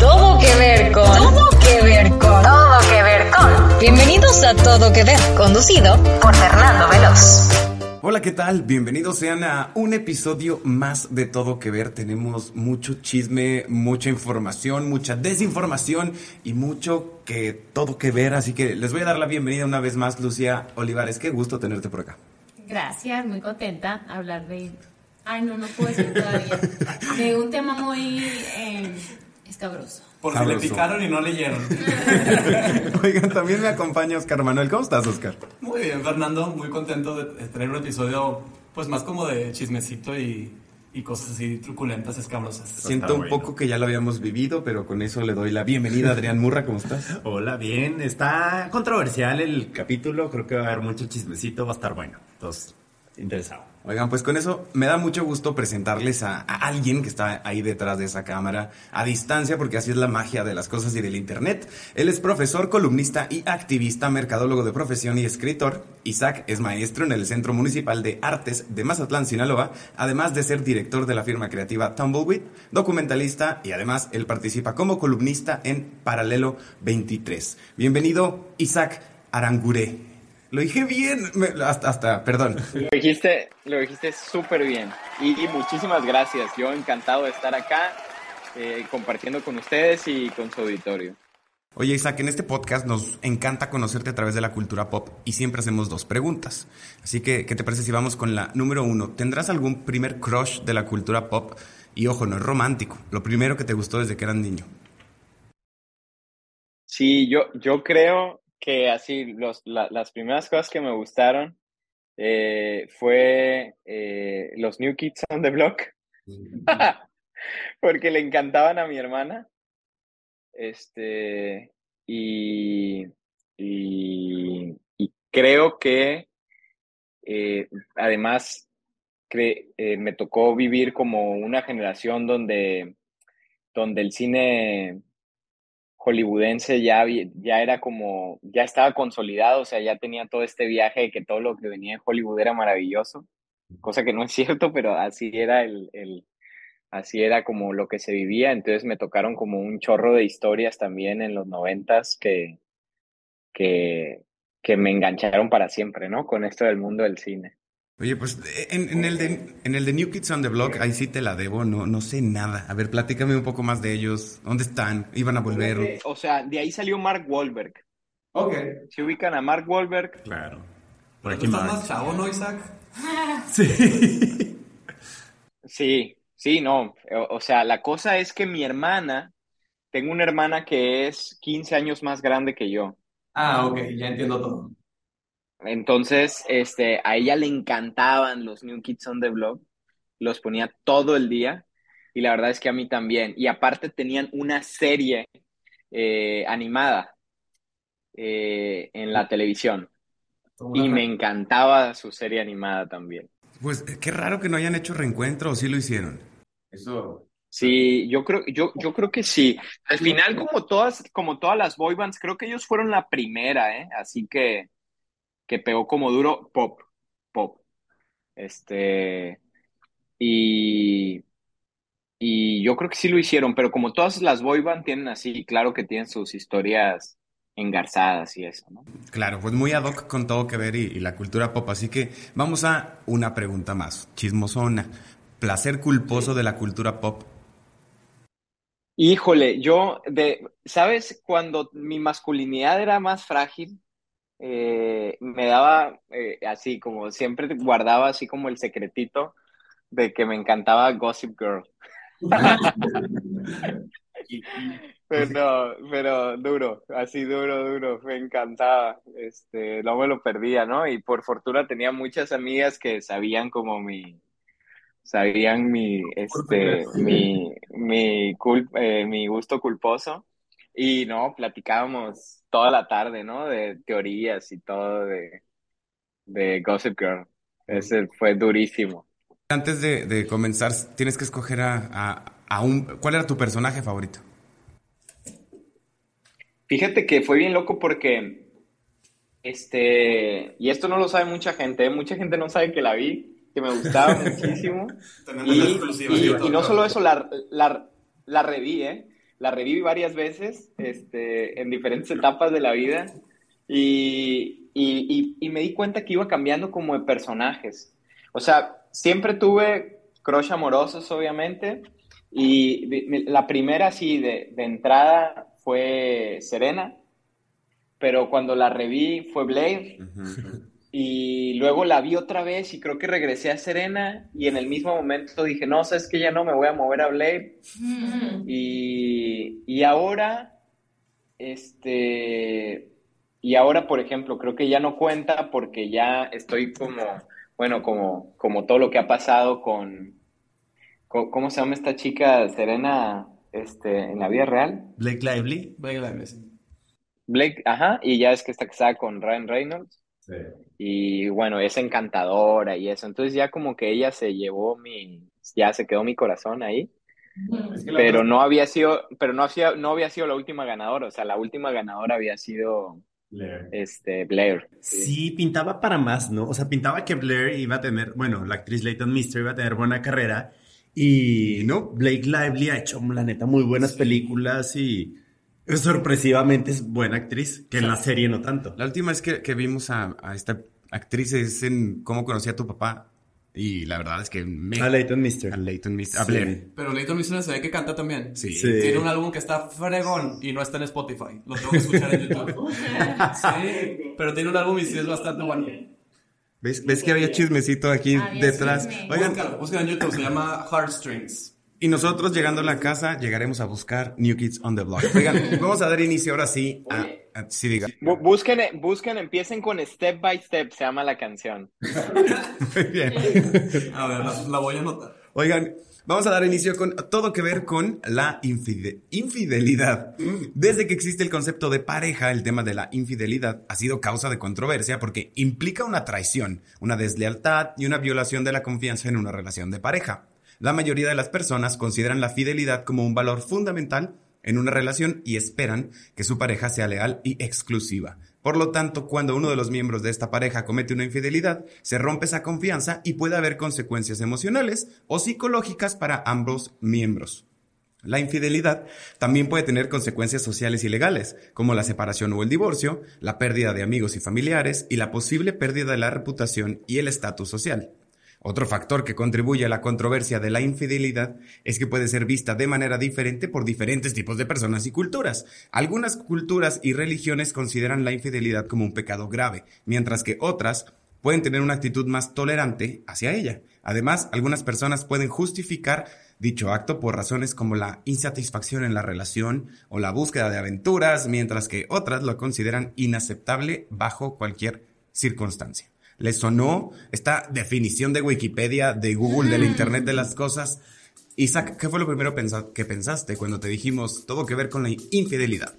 Todo que ver con. Todo que ver con. Todo que ver con. Bienvenidos a Todo que ver, conducido por Fernando Veloz. Hola, ¿qué tal? Bienvenidos sean a un episodio más de Todo que Ver. Tenemos mucho chisme, mucha información, mucha desinformación y mucho que todo que ver. Así que les voy a dar la bienvenida una vez más, Lucía Olivares. Qué gusto tenerte por acá. Gracias, muy contenta hablar de... Ay, no, no puedo decir todavía. De un tema muy eh, escabroso. Porque le picaron y no leyeron. Oigan, también me acompaña Oscar Manuel. ¿Cómo estás, Oscar? Muy bien, Fernando, muy contento de tener un episodio, pues más como de chismecito y, y cosas así truculentas, escabrosas. Siento un bueno. poco que ya lo habíamos vivido, pero con eso le doy la bienvenida a Adrián Murra. ¿Cómo estás? Hola, bien. Está controversial el capítulo. Creo que va a haber mucho chismecito. Va a estar bueno. Entonces, interesado. Oigan, pues con eso me da mucho gusto presentarles a, alguien que está ahí detrás de esa cámara a distancia, porque así es la magia de las cosas y del Internet. Él es profesor, columnista y activista, mercadólogo de profesión y escritor. Isaac es maestro en el Centro Municipal de Artes de Mazatlán, Sinaloa, además de ser director de la firma creativa Tumbleweed, documentalista y además él participa como columnista en Paralelo 23. Bienvenido, Isaac Aranguré. Lo dije bien, me- hasta, hasta, perdón. Lo dijiste, lo dijiste súper bien. Y, y muchísimas gracias. Yo encantado de estar acá eh, compartiendo con ustedes y con su auditorio. Oye, Isaac, en este podcast nos encanta conocerte a través de la cultura pop y siempre hacemos dos preguntas. Así que, ¿qué te parece si vamos con la número uno? ¿Tendrás algún primer crush de la cultura pop? Y ojo, no es romántico. Lo primero que te gustó desde que eras niño. Sí, yo, yo creo que así los, la- las primeras cosas que me gustaron eh, fue eh, los New Kids on the Block. Porque le encantaban a mi hermana. Este, y, y, y creo que eh, además cre- me tocó vivir como una generación donde, donde el cine hollywoodense ya, ya era como, ya estaba consolidado, o sea, ya tenía todo este viaje de que todo lo que venía en Hollywood era maravilloso, cosa que no es cierto, pero así era el, el, así era como lo que se vivía, entonces me tocaron como un chorro de historias también en los noventas que, que, que me engancharon para siempre, ¿no? Con esto del mundo del cine. Oye, pues en, en el de, en el de New Kids on the Block, ahí sí te la debo, no, no sé nada. A ver, platícame un poco más de ellos. ¿Dónde están? ¿Iban a volver? O sea, de ahí salió Mark Wahlberg. Ok. Se ubican a Mark Wahlberg, Claro. Por aquí aquí estás más chavo, ¿no, Isaac? Sí. Sí, sí, no. O, o sea, la cosa es que mi hermana, tengo una hermana que es 15 años más grande que yo. Ah, ok, ya entiendo todo. Entonces, este, a ella le encantaban los New Kids on the Block. Los ponía todo el día. Y la verdad es que a mí también. Y aparte tenían una serie eh, animada eh, en la televisión. Y me encantaba su serie animada también. Pues qué raro que no hayan hecho reencuentro o sí lo hicieron. Eso. Sí, yo creo, yo, yo creo que sí. Al final, como todas, como todas las boy bands, creo que ellos fueron la primera, ¿eh? Así que, que pegó como duro pop, pop. Este, y, y yo creo que sí lo hicieron, pero como todas las boy band tienen así, claro que tienen sus historias engarzadas y eso, ¿no? Claro, pues muy ad hoc con todo que ver y, y la cultura pop. Así que vamos a una pregunta más, chismosona. Placer culposo de la cultura pop. Híjole, yo, de, ¿sabes? Cuando mi masculinidad era más frágil, eh, me daba eh, así, como siempre guardaba así como el secretito de que me encantaba Gossip Girl. Pero, pero duro, así duro, duro, me encantaba, este, no me lo perdía, ¿no? Y por fortuna tenía muchas amigas que sabían como mi, sabían mi, este, mi, mi, eh, mi gusto culposo y no, platicábamos toda la tarde, ¿no? De teorías y todo de, de Gossip Girl. Ese fue durísimo. Antes de, de comenzar, tienes que escoger a, a- a un... ¿Cuál era tu personaje favorito? Fíjate que fue bien loco porque, este, y esto no lo sabe mucha gente, ¿eh? mucha gente no sabe que la vi, que me gustaba muchísimo. Y, y- y no solo eso, la, la, la reví, ¿eh? La reví varias veces, este, en diferentes etapas de la vida y, y, y, me di cuenta que iba cambiando como de personajes. O sea, siempre tuve crush amorosos, obviamente, y la primera así de, de entrada fue Serena, pero cuando la reví fue Blair. Y luego la vi otra vez y creo que regresé a Serena y en el mismo momento dije, no, sabes que ya no me voy a mover a Blair. y, y, ahora, este, y ahora, por ejemplo, creo que ya no cuenta porque ya estoy como, bueno, como, como todo lo que ha pasado con, ¿cómo se llama esta chica Serena este, en la vida real? Blake Lively. Blake Lively, Blake, ajá, y ya es que está casada con Ryan Reynolds. Sí. Y bueno, es encantadora y eso. Entonces ya como que ella se llevó mi, ya se quedó mi corazón ahí. pero no había sido, pero no había, no había sido la última ganadora. O sea, la última ganadora había sido Blair. Este, Blair. Sí. pintaba para más, ¿no? O sea, pintaba que Blair iba a tener, bueno, la actriz Leighton Mister iba a tener buena carrera. Y no, Blake Lively ha hecho, la neta, muy buenas películas y sorpresivamente es buena actriz, que en la serie no tanto. La última vez que, que vimos a, a, esta actriz es en Cómo conocí a tu papá. Y la verdad es que me... A Leighton Mister. A Leighton Mister. Sí. Pero Leighton Mister se ve que canta también. Sí. Tiene un álbum que está fregón y no está en Spotify. Lo tengo que escuchar en YouTube. sí. Pero tiene un álbum y sí es bastante bueno. ¿Ves, ¿Ves que había chismecito aquí detrás? Oigan, búscalo, en YouTube, se llama Heartstrings. Y nosotros llegando a la casa llegaremos a buscar New Kids on the Block. Oigan, vamos a dar inicio ahora sí a... sí, diga. Busquen, busquen, empiecen con Step by Step, se llama la canción. Muy bien. A ver, la, la voy a anotar. Oigan, Vamos a dar inicio con todo que ver con la infidelidad. Desde que existe el concepto de pareja, el tema de la infidelidad ha sido causa de controversia porque implica una traición, una deslealtad y una violación de la confianza en una relación de pareja. La mayoría de las personas consideran la fidelidad como un valor fundamental en una relación y esperan que su pareja sea leal y exclusiva. Por lo tanto, cuando uno de los miembros de esta pareja comete una infidelidad, se rompe esa confianza y puede haber consecuencias emocionales o psicológicas para ambos miembros. La infidelidad también puede tener consecuencias sociales y legales, como la separación o el divorcio, la pérdida de amigos y familiares y la posible pérdida de la reputación y el estatus social. Otro factor que contribuye a la controversia de la infidelidad es que puede ser vista de manera diferente por diferentes tipos de personas y culturas. Algunas culturas y religiones consideran la infidelidad como un pecado grave, mientras que otras pueden tener una actitud más tolerante hacia ella. Además, algunas personas pueden justificar dicho acto por razones como la insatisfacción en la relación o la búsqueda de aventuras, mientras que otras lo consideran inaceptable bajo cualquier circunstancia. ¿Les sonó esta definición de Wikipedia, de Google, del Internet de las cosas? Isaac, ¿qué fue lo primero que pensaste cuando te dijimos todo que ver con la infidelidad?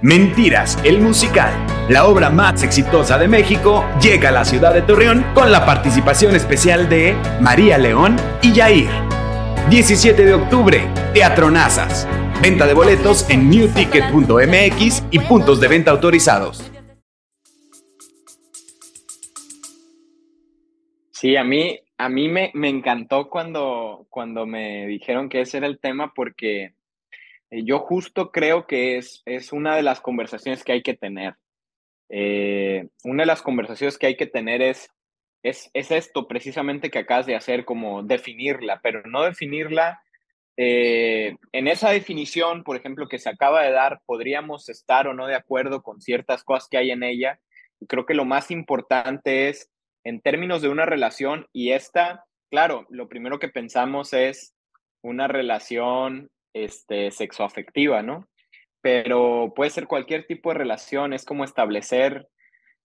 Mentiras, el musical, la obra más exitosa de México, llega a la ciudad de Torreón con la participación especial de María León y Yair. 17 de octubre, Teatro Nazas. Venta de boletos en newticket.mx y puntos de venta autorizados. Sí, a mí, a mí me, me encantó cuando, cuando me dijeron que ese era el tema porque eh, yo justo creo que es, es una de las conversaciones que hay que tener. Eh, una de las conversaciones que hay que tener es, es, es esto precisamente que acabas de hacer, como definirla, pero no definirla eh, en esa definición, por ejemplo, que se acaba de dar, podríamos estar o no de acuerdo con ciertas cosas que hay en ella. Y creo que lo más importante es, en términos de una relación, y esta, claro, lo primero que pensamos es una relación este, sexoafectiva, ¿no? Pero puede ser cualquier tipo de relación, es como establecer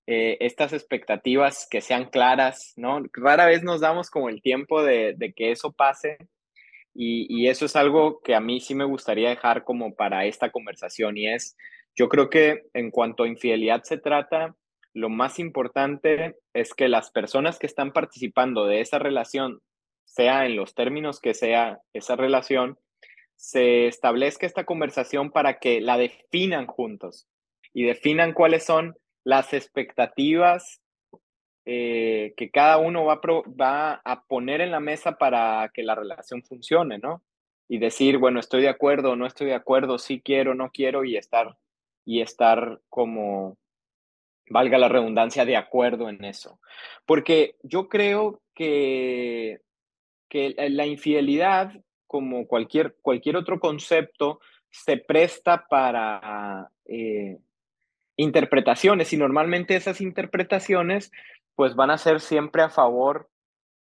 eh, estas expectativas que sean claras, ¿no? Rara vez nos damos como el tiempo de, de que eso pase y, eso es algo que a mí sí me gustaría dejar como para esta conversación y es, yo creo que en cuanto a infidelidad se trata, lo más importante es que las personas que están participando de esa relación, sea en los términos que sea esa relación, se establezca esta conversación para que la definan juntos y definan cuáles son las expectativas eh, que cada uno va a, va a poner en la mesa para que la relación funcione, ¿no? Y decir, bueno, estoy de acuerdo, no estoy de acuerdo, sí quiero, no quiero, y estar, y estar como, valga la redundancia, de acuerdo en eso. Porque yo creo que, que la infidelidad, como cualquier, cualquier otro concepto, se presta para eh, interpretaciones y normalmente esas interpretaciones pues van a ser siempre a favor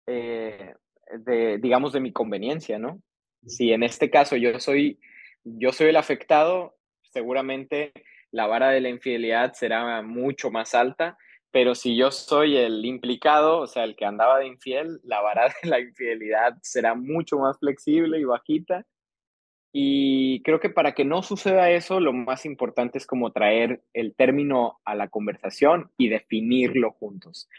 eh, de, digamos, de mi conveniencia, ¿no? Si en este caso yo soy, yo soy el afectado, seguramente la vara de la infidelidad será mucho más alta, pero si yo soy el implicado, o sea, el que andaba de infiel, la vara de la infidelidad será mucho más flexible y bajita. Y creo que para que no suceda eso, lo más importante es como traer el término a la conversación y definirlo juntos.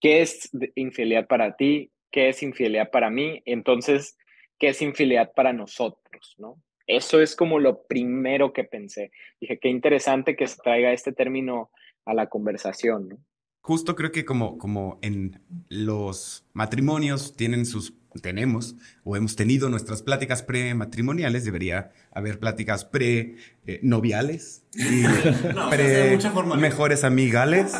¿Qué es infidelidad para ti? ¿Qué es infidelidad para mí? Entonces, ¿qué es infidelidad para nosotros? ¿no? Eso es como lo primero que pensé. Dije, qué interesante que se traiga este término a la conversación. ¿no? Justo creo que como, como en los matrimonios tienen sus tenemos o hemos tenido nuestras pláticas prematrimoniales, debería haber pláticas pre-noviales y pre mejores amigales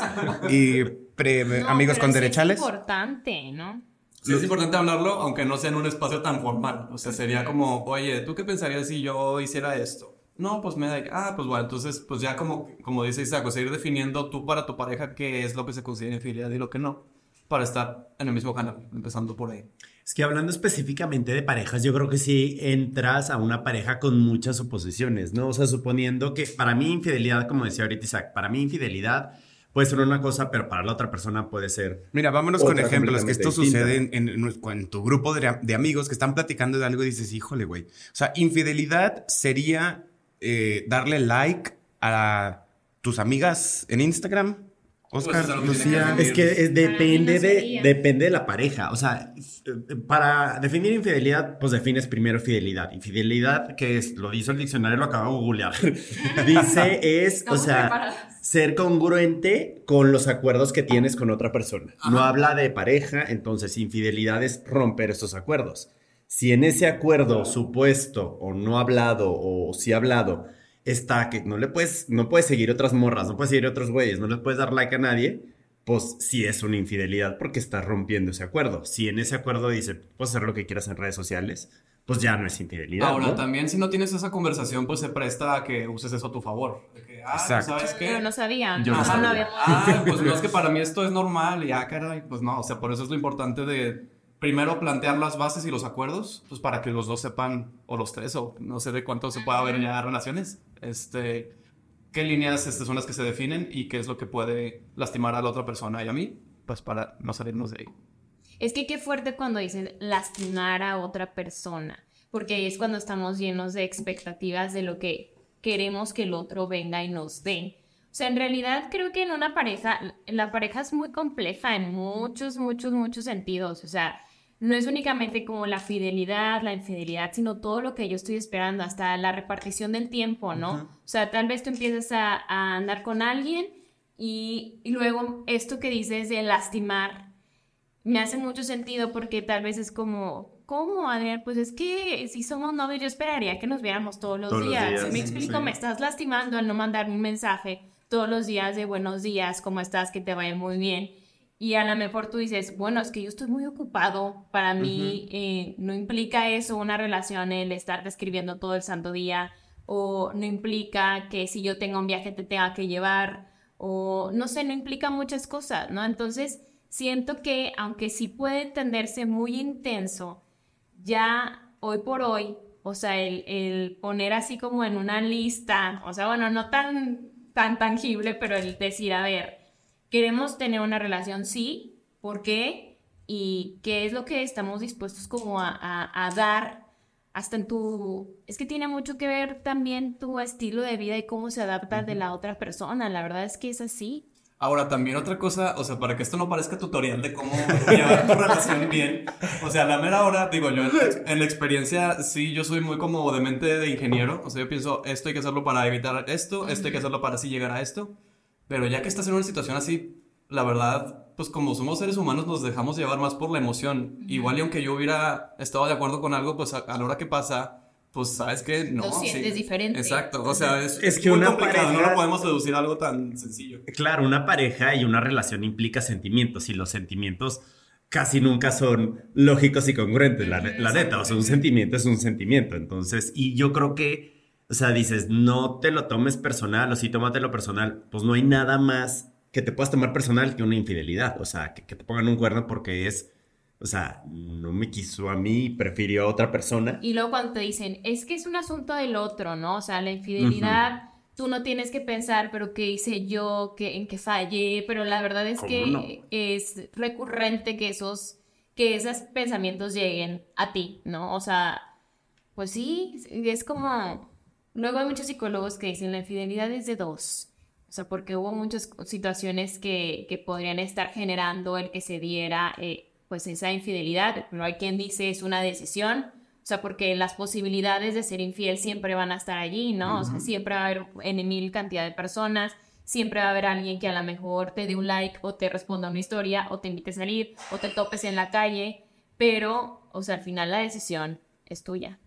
y pre amigos con derechales. Es importante, ¿no? Sí, es importante hablarlo, aunque no sea en un espacio tan formal. O sea, sería como, oye, ¿tú qué pensarías si yo hiciera esto? No, pues me da, ah, pues bueno, entonces, pues ya como, como dice Isaac, o sea, ir definiendo tú para tu pareja qué es lo que se considera infidelidad y lo que no, para estar en el mismo canal, empezando por ahí. Es que hablando específicamente de parejas, yo creo que sí entras a una pareja con muchas oposiciones, ¿no? O sea, suponiendo que para mí infidelidad, como decía ahorita Isaac, para mí infidelidad puede ser una cosa, pero para la otra persona puede ser. Mira, vámonos con ejemplos, que esto sucede en, en, tu grupo de, de, amigos que están platicando de algo y dices, híjole, güey. O sea, infidelidad sería eh, darle like a tus amigas en Instagram Oscar, pues Lucía. Es que depende, de, depende de la pareja. O sea, para definir infidelidad, pues defines primero fidelidad. Infidelidad, que es, lo dice el diccionario, lo acabo de googlear. dice es, o sea, ser congruente con los acuerdos que tienes con otra persona. No habla de pareja, entonces infidelidad es romper estos acuerdos. Si en ese acuerdo supuesto o no hablado o sí hablado está que no le puedes, no puedes seguir otras morras, no puedes seguir otros güeyes, no le puedes dar like a nadie, pues sí es una infidelidad porque estás rompiendo ese acuerdo. Si en ese acuerdo dice, puedes hacer lo que quieras en redes sociales, pues ya no es infidelidad. Ahora, también si no tienes esa conversación, pues se presta a que uses eso a tu favor. ah, Exacto. ¿sabes qué? Pero no sabía. Yo no, sabía. Ah, pues no es que para mí esto es normal y ah, caray, pues no, o sea, por eso es lo importante de primero plantear las bases y los acuerdos, pues para que los dos sepan, o los tres, o no sé de cuánto se pueda haber ya relaciones, este, qué líneas estas son las que se definen y qué es lo que puede lastimar a la otra persona y a mí, pues para no salirnos de ahí. Es que qué fuerte cuando dicen lastimar a otra persona, porque ahí es cuando estamos llenos de expectativas de lo que queremos que el otro venga y nos dé. O sea, en realidad creo que en una pareja, la pareja es muy compleja en muchos, muchos, muchos sentidos. O sea, no es únicamente como la fidelidad, la infidelidad, sino todo lo que yo estoy esperando, hasta la repartición del tiempo, ¿no? O sea, tal vez tú empiezas a, andar con alguien y, luego esto que dices de lastimar me hace mucho sentido porque tal vez es como, ¿cómo, Adrián? Pues es que si somos novios yo esperaría que nos viéramos todos los días. me explico, me estás lastimando al no mandar un mensaje todos los días de buenos días, ¿cómo estás? Que te vaya muy bien y a lo mejor tú dices, bueno, es que yo estoy muy ocupado, para mí eh, no implica eso una relación el estar escribiendo todo el santo día, o no implica que si yo tengo un viaje te tenga que llevar, o no sé, no implica muchas cosas, ¿no? Entonces, siento que aunque sí puede tenderse muy intenso, ya hoy por hoy, o sea, el, el poner así como en una lista, o sea, bueno, no tan, tan tangible, pero el decir, a ver, queremos tener una relación, sí, ¿por qué? Y qué es lo que estamos dispuestos como a, dar hasta en tu... Es que tiene mucho que ver también tu estilo de vida y cómo se adapta de la otra persona. La verdad es que es así. Ahora, también otra cosa, o sea, para que esto no parezca tutorial de cómo llevar tu relación bien, o sea, a la mera hora, digo yo, en, la experiencia, sí, yo soy muy como de mente de ingeniero, o sea, yo pienso, esto hay que hacerlo para evitar esto, esto hay que hacerlo para así llegar a esto, pero ya que estás en una situación así, la verdad, pues como somos seres humanos nos dejamos llevar más por la emoción. Igual y aunque yo hubiera estado de acuerdo con algo, pues a, a la hora que pasa, pues sabes que no. Lo sientes diferente. Exacto, o sea, es, Es que muy una complicado, no pareja- lo podemos deducir a algo tan sencillo. Claro, una pareja y una relación implica sentimientos y los sentimientos casi nunca son lógicos y congruentes, la, la neta, o sea, un sentimiento es un sentimiento, entonces, y yo creo que, o sea, dices, no te lo tomes personal o sí tómatelo personal, pues no hay nada más que te puedas tomar personal que una infidelidad, o sea, que, que te pongan un cuerno porque es, o sea, no me quiso a mí, prefirió a otra persona. Y luego cuando te dicen, es que es un asunto del otro, ¿no? O sea, la infidelidad, tú no tienes que pensar, pero qué hice yo, que, en qué fallé, pero la verdad es ¿Cómo que no? es recurrente que esos, que esos pensamientos lleguen a ti, ¿no? O sea, pues sí, es como, luego hay muchos psicólogos que dicen la infidelidad es de dos. O sea, porque hubo muchas situaciones que, que podrían estar generando el que se diera eh, pues esa infidelidad. Pero hay quien dice es una decisión. O sea, porque las posibilidades de ser infiel siempre van a estar allí, ¿no? O sea, siempre va a haber en mil cantidad de personas. Siempre va a haber alguien que a lo mejor te dé un like o te responda una historia o te invite a salir o te topes en la calle. Pero, o sea, al final la decisión es tuya.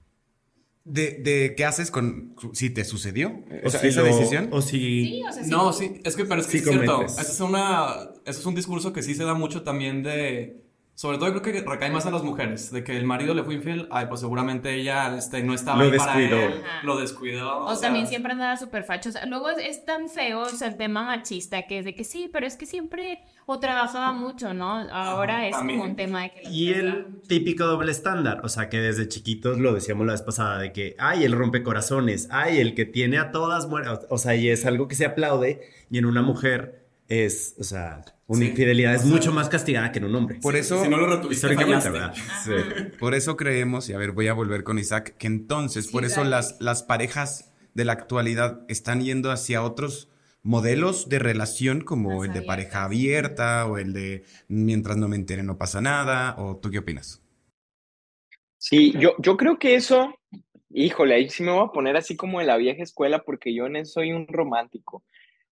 ¿De, de qué haces con si te sucedió O esa, si esa lo- decisión? O si... Sí, o sea, sí. No, sí, es que, pero es que Sí es cierto. Ese es, una, ese es un discurso que sí se da mucho también de. Sobre todo creo que recae más en las mujeres, de que el marido le fue infiel, ay, pues seguramente ella este, no estaba Lo ahí para descuidó. él, Ajá. lo descuidó. O sea, también siempre andaba súper facho. O sea, luego es, es tan feo, o sea, el tema machista, que es de que sí, pero es que siempre o trabajaba mucho, ¿no? Ahora es también. como un tema de que... Y el típico doble estándar, o sea que desde chiquitos lo decíamos la vez pasada, de que, ay, el rompecorazones, ay, el que tiene a todas muertas, o sea, y es algo que se aplaude, y en una mujer es, o sea, una Sí, infidelidad es o sea, mucho más castigada que en un hombre. Por eso, Si no lo retuviste. ¿verdad? Sí. por eso creemos, y a ver, voy a volver con Isaac, que entonces, Sí, por eso dale. las, las parejas de la actualidad están yendo hacia otros modelos de relación como el de abiertas. pareja abierta o el de mientras no me entere no pasa nada, o tú qué opinas? Sí, yo, yo creo que eso, híjole, ahí sí me voy a poner así como en la vieja escuela porque yo en eso soy un romántico.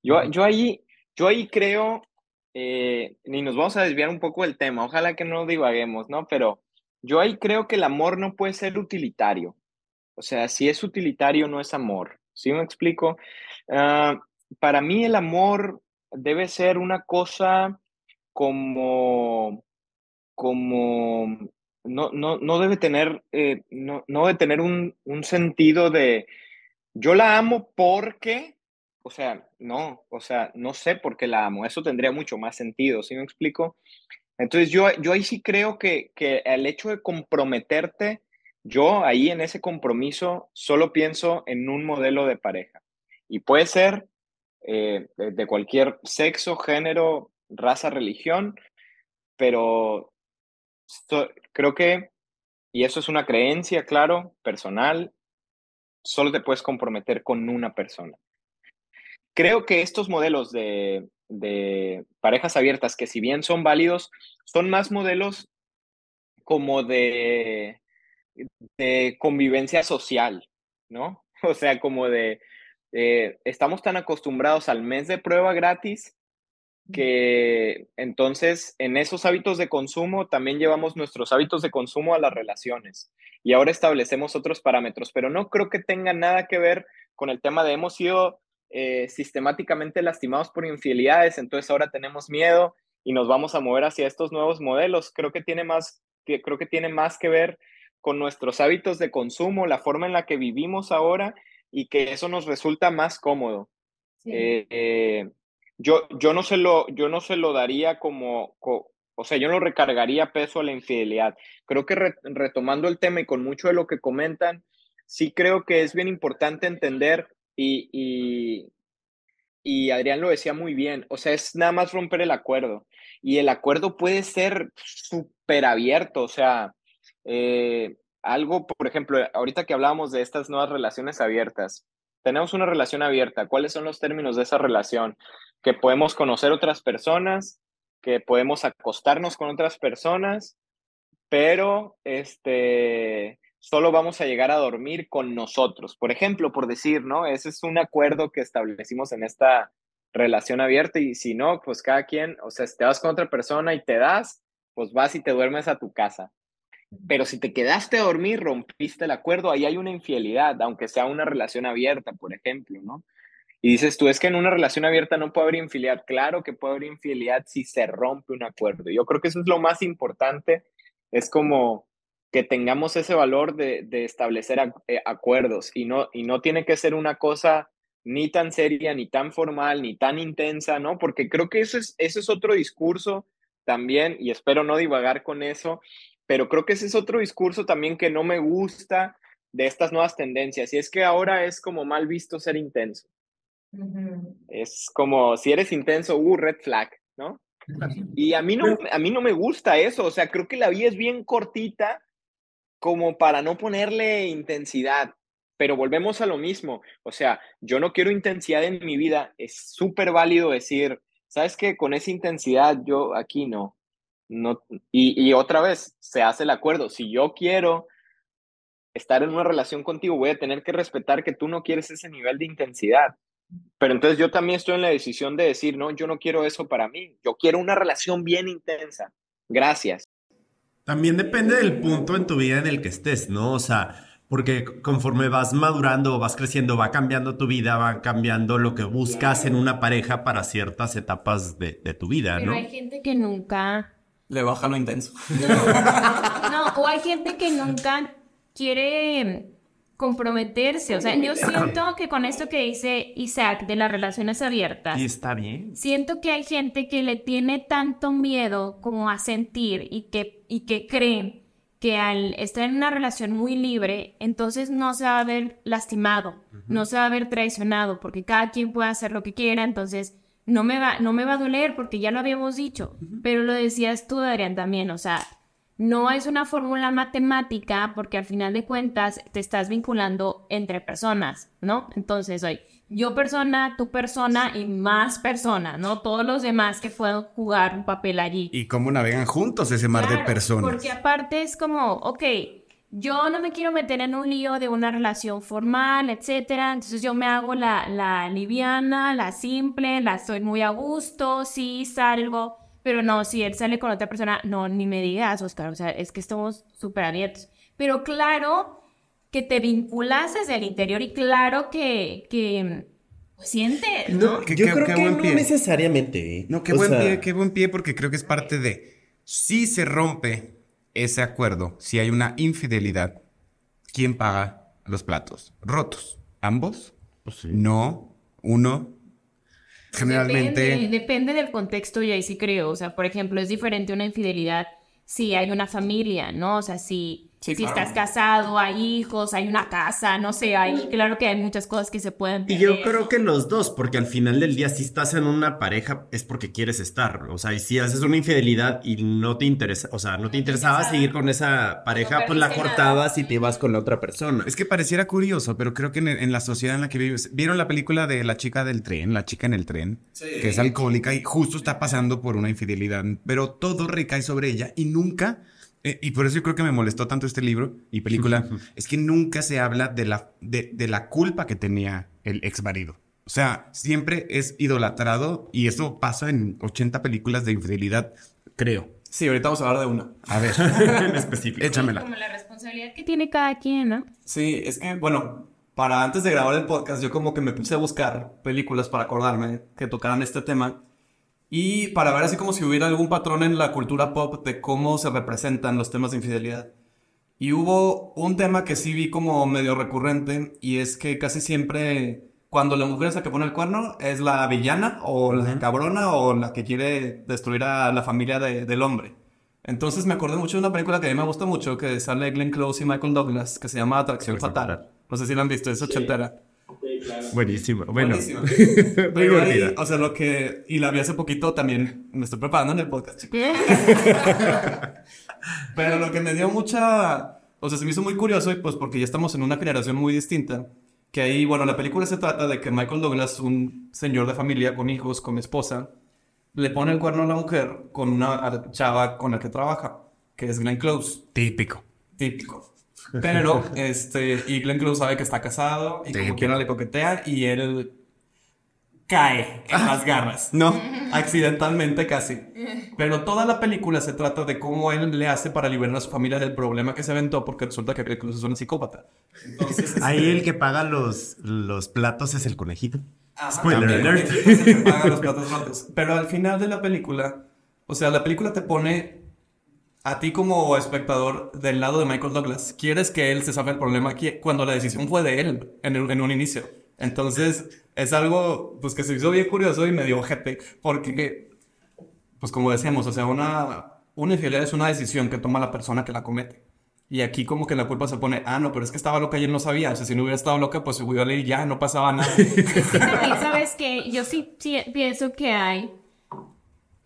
Yo, yo ahí, yo ahí creo, eh, y nos vamos a desviar un poco del tema, ojalá que no divaguemos, ¿no? Pero yo ahí creo que el amor no puede ser utilitario. O sea, si es utilitario, no es amor. ¿Sí me explico? Ah, para mí el amor debe ser una cosa como, como, no, no, no debe tener, eh, no, no debe tener un, un sentido de, yo la amo porque, o sea, no, o sea, no sé por qué la amo. Eso tendría mucho más sentido, ¿sí me explico? Entonces yo, yo ahí sí creo que, que el hecho de comprometerte, yo ahí en ese compromiso solo pienso en un modelo de pareja. Y puede ser eh, de, cualquier sexo, género, raza, religión, pero creo que, y eso es una creencia, claro, personal, solo te puedes comprometer con una persona. Creo que estos modelos de, de parejas abiertas, que si bien son válidos, son más modelos como de, de convivencia social, ¿no? O sea, como de, eh, estamos tan acostumbrados al mes de prueba gratis que entonces en esos hábitos de consumo también llevamos nuestros hábitos de consumo a las relaciones y ahora establecemos otros parámetros, pero no creo que tenga nada que ver con el tema de hemos sido eh, sistemáticamente lastimados por infidelidades, entonces ahora tenemos miedo y nos vamos a mover hacia estos nuevos modelos. Creo que tiene más, que- creo que tiene más que ver con nuestros hábitos de consumo, la forma en la que vivimos ahora y que eso nos resulta más cómodo. Sí. Eh, eh, yo, yo, no se lo, yo no se lo daría como, co- o sea, yo no recargaría peso a la infidelidad. Creo que re- retomando el tema y con mucho de lo que comentan, sí creo que es bien importante entender y, y, y Adrián lo decía muy bien, o sea, es nada más romper el acuerdo. Y el acuerdo puede ser súper abierto, o sea, eh, algo, por ejemplo, ahorita que hablábamos de estas nuevas relaciones abiertas, tenemos una relación abierta, ¿cuáles son los términos de esa relación? Que podemos conocer otras personas, que podemos acostarnos con otras personas, pero este, solo vamos a llegar a dormir con nosotros. Por ejemplo, por decir, ¿no? Ese es un acuerdo que establecimos en esta, relación abierta y si no, pues cada quien, o sea, si te vas con otra persona y te das, pues vas y te duermes a tu casa. Pero si te quedaste a dormir, rompiste el acuerdo, ahí hay una infidelidad, aunque sea una relación abierta, por ejemplo, ¿no? Y dices tú, es que en una relación abierta no puede haber infidelidad. Claro que puede haber infidelidad si se rompe un acuerdo. Yo creo que eso es lo más importante. Es como que tengamos ese valor de, establecer eh, acuerdos y no, y no tiene que ser una cosa ni tan seria, ni tan formal, ni tan intensa, ¿no? Porque creo que eso es, eso es otro discurso también, y espero no divagar con eso, pero creo que ese es otro discurso también que no me gusta de estas nuevas tendencias, y es que ahora es como mal visto ser intenso. Es como, si eres intenso, uh, red flag, ¿no? Y a mí no, a mí no me gusta eso, o sea, creo que la vida es bien cortita como para no ponerle intensidad, pero volvemos a lo mismo, o sea, yo no quiero intensidad en mi vida, es súper válido decir, ¿sabes qué? Con esa intensidad yo aquí no, no, y, y otra vez se hace el acuerdo, si yo quiero estar en una relación contigo, voy a tener que respetar que tú no quieres ese nivel de intensidad. Pero entonces yo también estoy en la decisión de decir, no, yo no quiero eso para mí, yo quiero una relación bien intensa. Gracias. También depende del punto en tu vida en el que estés, ¿no? O sea, porque conforme vas madurando, vas creciendo, va cambiando tu vida, va cambiando lo que buscas en una pareja para ciertas etapas de, tu vida, Pero ¿no? hay gente que nunca... Le baja lo intenso. no, o hay gente que nunca quiere comprometerse. O sea, yo siento que con esto que dice Isaac de las relaciones abiertas. Y está bien. Siento que hay gente que le tiene tanto miedo como a sentir y que, y que cree que al estar en una relación muy libre, entonces no se va a ver lastimado, no se va a ver traicionado, porque cada quien puede hacer lo que quiera, entonces no me va, no me va a doler porque ya lo habíamos dicho, pero lo decías tú, Adrián, también, o sea, no es una fórmula matemática porque al final de cuentas te estás vinculando entre personas, ¿no? Entonces, hoy yo persona, tú persona y más personas, ¿no? Todos los demás que puedan jugar un papel allí. Y cómo navegan juntos ese mar de personas. Porque aparte es como, ok, yo no me quiero meter en un lío de una relación formal, etcétera. Entonces yo me hago la, la liviana, la simple, la estoy muy a gusto, sí salgo pero no, si él sale con otra persona, no, ni me digas, Oscar, o sea, es que estamos súper abiertos. Pero claro que te vinculas desde el interior y claro que, que pues, sientes. No, yo creo que no necesariamente. ¿eh? No, qué buen pie, qué buen pie, porque creo que es parte de. Si se rompe ese acuerdo, si hay una infidelidad, ¿quién paga los platos rotos? ¿Ambos? Pues no, uno Generalmente. Depende, del contexto y ahí sí creo. O sea, por ejemplo, es diferente una infidelidad si hay una familia, ¿no? O sea, si si estás casado, hay hijos, hay una casa, no sé, hay, claro que hay muchas cosas que se pueden Y yo creo que los dos, porque al final del día, si estás en una pareja, es porque quieres estar. O sea, y si haces una infidelidad y no te interesa, o sea, no te interesaba seguir con esa pareja, pues la cortabas y te ibas con la otra persona. Es que pareciera curioso, pero creo que en, la sociedad en la que vives, ¿vieron la película de la chica del tren, la chica en el tren? Que es alcohólica y justo está pasando por una infidelidad, pero todo recae sobre ella y nunca y por eso yo creo que me molestó tanto este libro y película, es que nunca se habla de la, de, la culpa que tenía el ex marido. O sea, siempre es idolatrado y eso pasa en 80 películas de infidelidad, creo. Sí, ahorita vamos a hablar de una. A ver, en específico. Échamela. Como la responsabilidad que tiene cada quien, ¿no? Sí, es que, bueno, para antes de grabar el podcast, yo como que me puse a buscar películas para acordarme que tocaran este tema. Y para ver así como si hubiera algún patrón en la cultura pop de cómo se representan los temas de infidelidad. Y hubo un tema que sí vi como medio recurrente y es que casi siempre cuando la mujer es la que pone el cuerno es la villana o la cabrona o la que quiere destruir a la familia del hombre. Entonces me acordé mucho de una película que a mí me gusta mucho que sale Glenn Close y Michael Douglas que se llama Atracción Fatal. No sé si la han visto, es ochentera. Buenísimo. Bueno. Buenísimo. Muy o sea, lo que. Y la vi hace poquito también. Me estoy preparando en el podcast. Pero lo que me dio mucha. O sea, se me hizo muy curioso, y pues porque ya estamos en una generación muy distinta. Que ahí, bueno, la película se trata de que Michael Douglas, un señor de familia con hijos, con esposa, le pone el cuerno a la mujer con una chava con la que trabaja, que es Glenn Close. Típico. Típico. Pero, este, y Glenn Close sabe que está casado y como quiera le coquetea y él cae en las garras. No. Accidentalmente casi. Pero toda la película se trata de cómo él le hace para liberar a su familia del problema que se aventó porque resulta que Cruz es una psicópata. Entonces, este, Ahí el que paga los, los platos es el conejito. Ajá, Spoiler también, alert. entonces te pagan los platos rotos. Pero al final de la película, o sea, la película te pone a ti como espectador del lado de Michael Douglas. Quieres que él se salve el problema aquí cuando la decisión fue de él en, un inicio. Entonces, es algo pues que se hizo bien curioso y medio ojete porque, pues como decíamos, o sea, una, una infidelidad es una decisión que toma la persona que la comete. Y aquí como que la culpa se pone, ah, no, pero es que estaba loca y él no sabía. O sea, si no hubiera estado loca, pues hubiera y ya, no pasaba nada. También sabes que yo sí pienso que hay.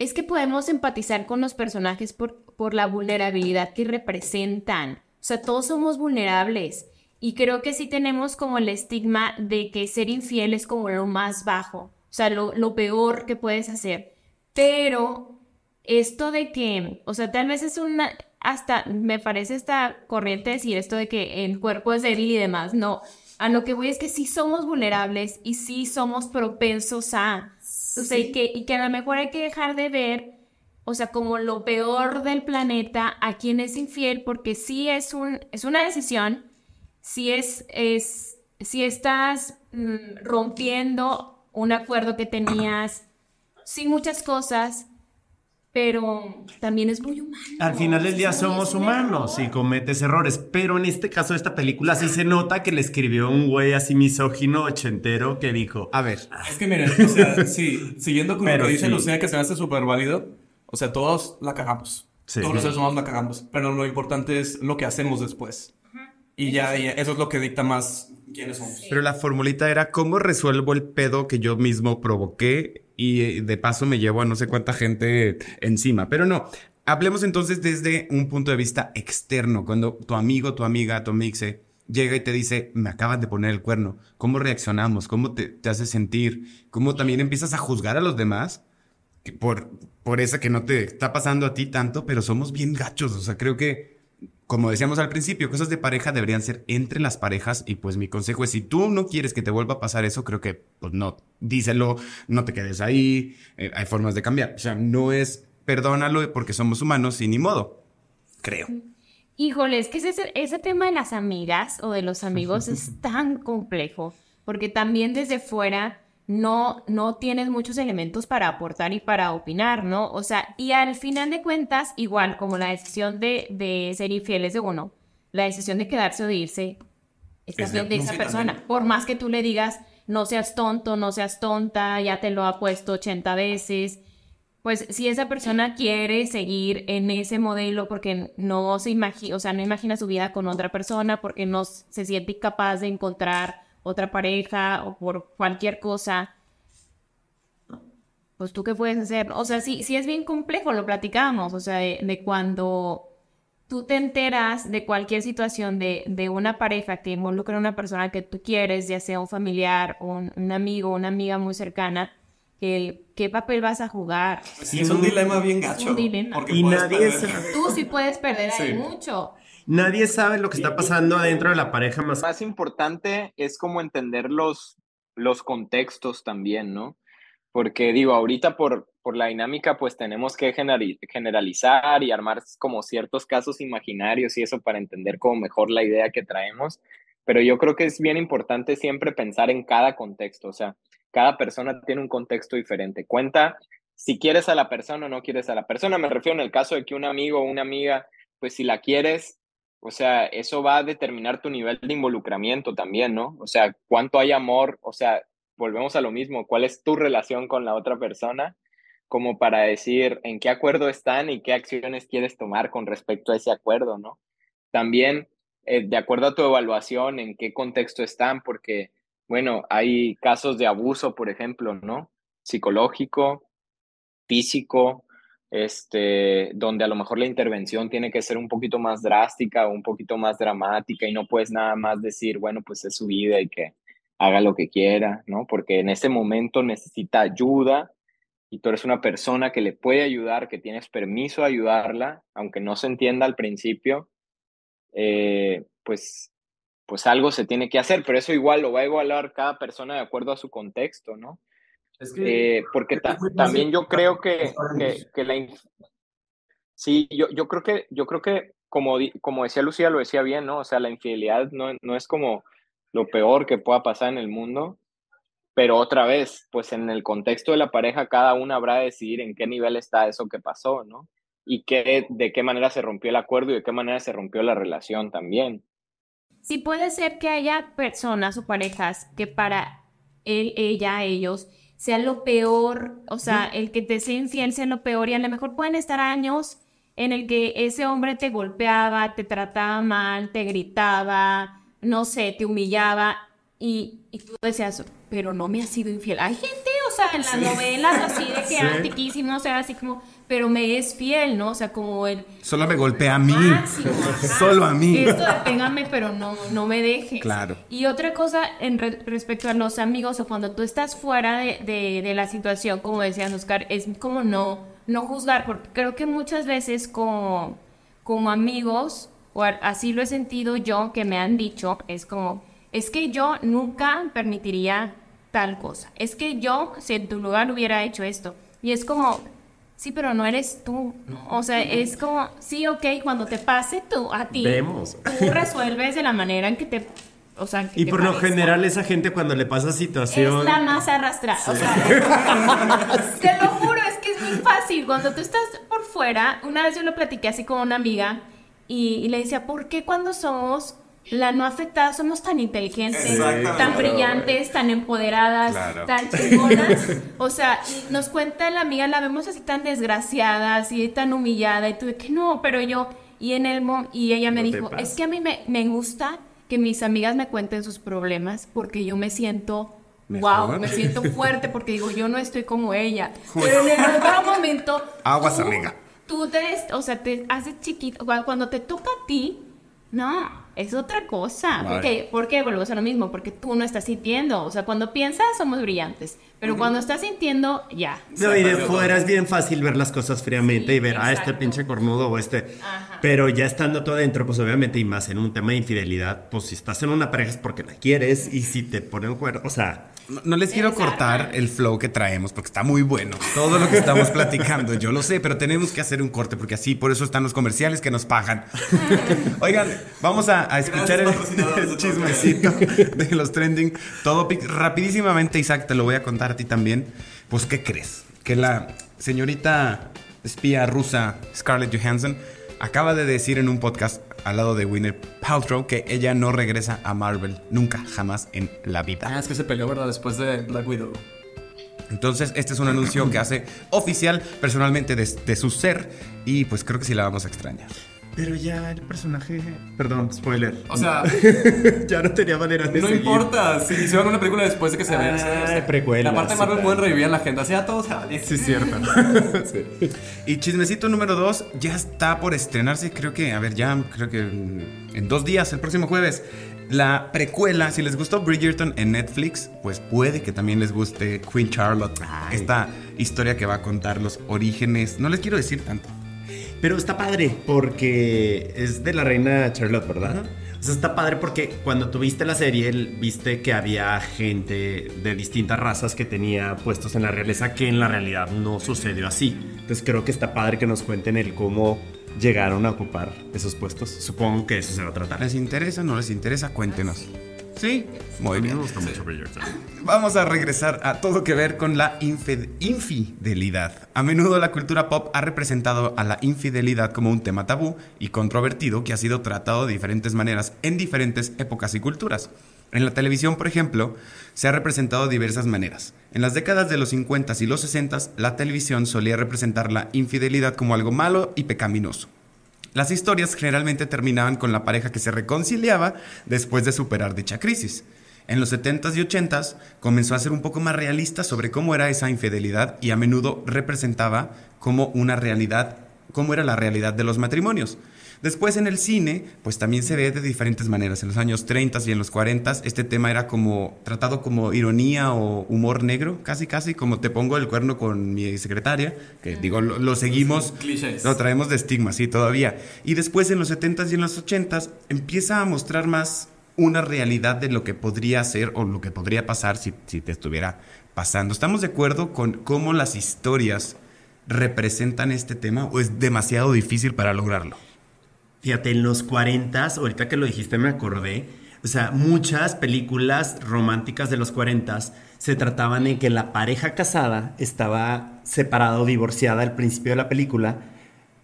Es que podemos empatizar con los personajes por, por la vulnerabilidad que representan. O sea, todos somos vulnerables. Y creo que sí tenemos como el estigma de que ser infiel es como lo más bajo. O sea, lo, lo peor que puedes hacer. Pero esto de que, o sea, tal vez es una, hasta, me parece esta corriente decir esto de que el cuerpo es débil y demás. No, a lo que voy es que sí somos vulnerables y sí somos propensos a, o sea, y que, y que a lo mejor hay que dejar de ver, o sea, como lo peor del planeta a quien es infiel, porque sí es un, es una decisión, si es, es, si estás mm, rompiendo un acuerdo que tenías, sí muchas cosas, pero también es muy humano. Al final del día somos humanos y cometes errores, pero en este caso de esta película sí se nota que le escribió un güey así misógino ochentero que dijo, A ver, Es que miren, o sea, sí, siguiendo con Pero lo que dice sí. Lucía, que se hace súper válido, o sea, todos la cagamos. Sí. Todos los seres humanos la cagamos, pero lo importante es lo que hacemos después. Y ya, y eso es lo que dicta más quiénes somos. pero la formulita era cómo resuelvo el pedo que yo mismo provoqué y de paso me llevo a no sé cuánta gente encima. Pero no, hablemos entonces desde un punto de vista externo. Cuando tu amigo, tu amiga, tu mixe llega y te dice, me acaban de poner el cuerno, ¿cómo reaccionamos? ¿Cómo te, te hace sentir? ¿Cómo también empiezas a juzgar a los demás? por, por esa que no te está pasando a ti tanto, pero somos bien gachos. O sea, creo que, como decíamos al principio, cosas de pareja deberían ser entre las parejas. Y pues mi consejo es, si tú no quieres que te vuelva a pasar eso, creo que, pues no, díselo, no te quedes ahí, eh, hay formas de cambiar. O sea, no es, perdónalo porque somos humanos y ni modo. Creo. Híjole, es que ese, ese tema de las amigas o de los amigos es tan complejo, porque también desde fuera no, no tienes muchos elementos para aportar y para opinar, ¿no? O sea, y al final de cuentas, igual como la decisión de, de ser infieles de uno, la decisión de quedarse o de irse, es Es de esa persona. también. Por más que tú le digas, no seas tonto, no seas tonta, ya te lo ha puesto 80 veces, pues si esa persona quiere seguir en ese modelo porque no se imagina, o sea, no imagina su vida con otra persona, porque no se siente incapaz de encontrar otra pareja o por cualquier cosa, pues tú qué puedes hacer. O sea, sí, sí es bien complejo, lo platicábamos, o sea, de, de cuando tú te enteras de cualquier situación de, de una pareja que involucra a una persona que tú quieres, ya sea un familiar, un, un amigo, una amiga muy cercana, que, ¿qué papel vas a jugar? Sí, es un dilema bien gacho. un dilema. Porque Y nadie perder. sabe. Tú sí puedes perder ahí Sí. mucho. Nadie sabe lo que está pasando adentro de la pareja más más importante es como entender los, los contextos también, ¿no? Porque digo, ahorita por, por la dinámica pues tenemos que generali- generalizar y armar como ciertos casos imaginarios y eso para entender como mejor la idea que traemos, pero yo creo que es bien importante siempre pensar en cada contexto, o sea, cada persona tiene un contexto diferente. Cuenta si quieres a la persona o no quieres a la persona, me refiero en el caso de que un amigo o una amiga, pues si la quieres, o sea, eso va a determinar tu nivel de involucramiento también, ¿no? O sea, cuánto hay amor, o sea, volvemos a lo mismo, cuál es tu relación con la otra persona, como para decir en qué acuerdo están y qué acciones quieres tomar con respecto a ese acuerdo, ¿no? También, eh, de acuerdo a tu evaluación, en qué contexto están, porque, bueno, hay casos de abuso, por ejemplo, ¿no? Psicológico, físico, este, donde a lo mejor la intervención tiene que ser un poquito más drástica o un poquito más dramática y no puedes nada más decir, bueno, pues es su vida y que haga lo que quiera, ¿no? Porque en ese momento necesita ayuda y tú eres una persona que le puede ayudar, que tienes permiso de ayudarla, aunque no se entienda al principio, eh, pues, pues algo se tiene que hacer, pero eso igual lo va a evaluar cada persona de acuerdo a su contexto, ¿no? Es que, Eh, porque ta- también yo creo que, que, que la sí, yo, yo creo que, yo creo que como, como decía Lucía, lo decía bien, ¿no? O sea, la infidelidad no, no es como lo peor que pueda pasar en el mundo, pero otra vez, pues en el contexto de la pareja, cada uno habrá de decidir en qué nivel está eso que pasó, ¿no? Y qué, de qué manera se rompió el acuerdo y de qué manera se rompió la relación también. Sí puede ser que haya personas o parejas que para él, ella, ellos sea lo peor, o sea, el que te sea infiel sea lo peor y a lo mejor pueden estar años en el que ese hombre te golpeaba, te trataba mal, te gritaba, no sé, te humillaba y, y tú decías, pero no me ha sido infiel. Hay gente, sea, en las novelas así de que antiquísimo, o sea, así como, pero me es fiel, ¿no? O sea, como el Solo me golpea a mí. máximo. Solo a mí. Esto de pégame, pero no, no me dejes. Claro. Y otra cosa en re- respecto a los amigos o cuando tú estás fuera de, de- de la situación, como decías Oscar, es como no, no juzgar, porque creo que muchas veces como, como amigos, o así lo he sentido yo, que me han dicho, es como, es que yo nunca permitiría tal cosa, es que yo, si en tu lugar hubiera hecho esto, y es como, sí, pero no eres tú, ¿no? o sea, es como, sí, ok, cuando te pase tú, a ti, Vemos. tú resuelves de la manera en que te, o sea, que Y por lo general esa gente cuando le pasa situación... Es la más arrastrada. O sea, te lo juro, es que es muy fácil. Cuando tú estás por fuera, una vez yo lo platiqué así con una amiga y, y le decía, ¿por qué cuando somos la no afectada somos tan inteligentes, tan brillantes, tan empoderadas, Claro. tan chingonas? O sea, nos cuenta la amiga, la vemos así tan desgraciada, así tan humillada y tú de que no, pero yo... Y en el y ella me No dijo, es que a mí me, me gusta que mis amigas me cuenten sus problemas porque yo me siento Mejor. wow, me siento fuerte porque digo, yo no estoy como ella. Pero en el otro momento Aguas, tú- amiga. Tú te, o sea, te haces chiquito, Cu- cuando te toca a ti, no, es otra cosa. Vale. Porque, ¿Por qué? Volvemos a lo mismo, porque tú no estás sintiendo. O sea, cuando piensas somos brillantes, pero cuando estás sintiendo, ya. No, y de fuera es bien fácil ver las cosas fríamente Sí, y ver, ah, este pinche cornudo o este. Ajá. Pero ya estando todo adentro, pues obviamente, y más en un tema de infidelidad, pues si estás en una pareja es porque la quieres y si te ponen cuerno, o sea, No, no les quiero cortar el flow que traemos porque está muy bueno. Todo lo que estamos platicando, yo lo sé, pero tenemos que hacer un corte porque así por eso están los comerciales que nos pagan. Oigan, vamos a, a escuchar el, el chismecito de los trending topics. Rapidísimamente, Isaac, te lo voy a contar a ti también. Pues, ¿qué crees? Que la señorita espía rusa Scarlett Johansson acaba de decir en un podcast al lado de Winner Paltrow que ella no regresa a Marvel nunca, jamás en la vida. Ah, es que se peleó, ¿verdad? Después de Black Widow. Entonces, este es un anuncio que hace oficial personalmente de, de su ser y pues creo que sí la vamos a extrañar. Pero ya el personaje, perdón, spoiler. O sea, ya no tenía manera de no seguir. importa si hicieron una película después de que se vea. Ah, o sea, precuelas, Aparte, sí, Marvel pueden revivir en la agenda. Así a todos se vale. Sí, es cierto. Sí. Y chismecito número 2 ya está por estrenarse, creo que, a ver, ya, creo que en dos días, el próximo jueves. La precuela, si les gustó Bridgerton en Netflix, pues puede que también les guste Queen Charlotte. Ay. Esta historia que va a contar los orígenes. No les quiero decir tanto. Pero está padre porque es de la reina Charlotte, ¿verdad? O sea, está padre porque cuando tuviste la serie el- viste que había gente de distintas razas que tenía puestos en la realeza que en la realidad no sucedió así. Entonces creo que está padre que nos cuenten el cómo llegaron a ocupar esos puestos. Supongo que eso se va a tratar. ¿Les interesa? ¿No les interesa? Cuéntenos. Sí, muy bien. gusta mucho Bridgerton. Vamos a regresar a todo que ver con la infid- infidelidad. A menudo la cultura pop ha representado a la infidelidad como un tema tabú y controvertido que ha sido tratado de diferentes maneras en diferentes épocas y culturas. En la televisión, por ejemplo, se ha representado de diversas maneras. En las décadas de los 50 y los 60, la televisión solía representar la infidelidad como algo malo y pecaminoso. Las historias generalmente terminaban con la pareja que se reconciliaba después de superar dicha crisis. En los 70s y 80s comenzó a ser un poco más realista sobre cómo era esa infidelidad y a menudo representaba como una realidad, cómo era la realidad de los matrimonios. Después en el cine, pues también se ve de diferentes maneras. En los años 30 y en los 40 este tema era como tratado como ironía o humor negro, casi casi como te pongo el cuerno con mi secretaria, que digo, lo, lo seguimos, Clichés. lo traemos de estigma, sí, todavía. Y después en los 70s y en los 80s empieza a mostrar más una realidad de lo que podría ser o lo que podría pasar si, si te estuviera pasando. ¿Estamos de acuerdo con cómo las historias representan este tema o es demasiado difícil para lograrlo? Fíjate, en los 40, ahorita que lo dijiste me acordé, o sea, muchas películas románticas de los 40 se trataban en que la pareja casada estaba separada o divorciada al principio de la película,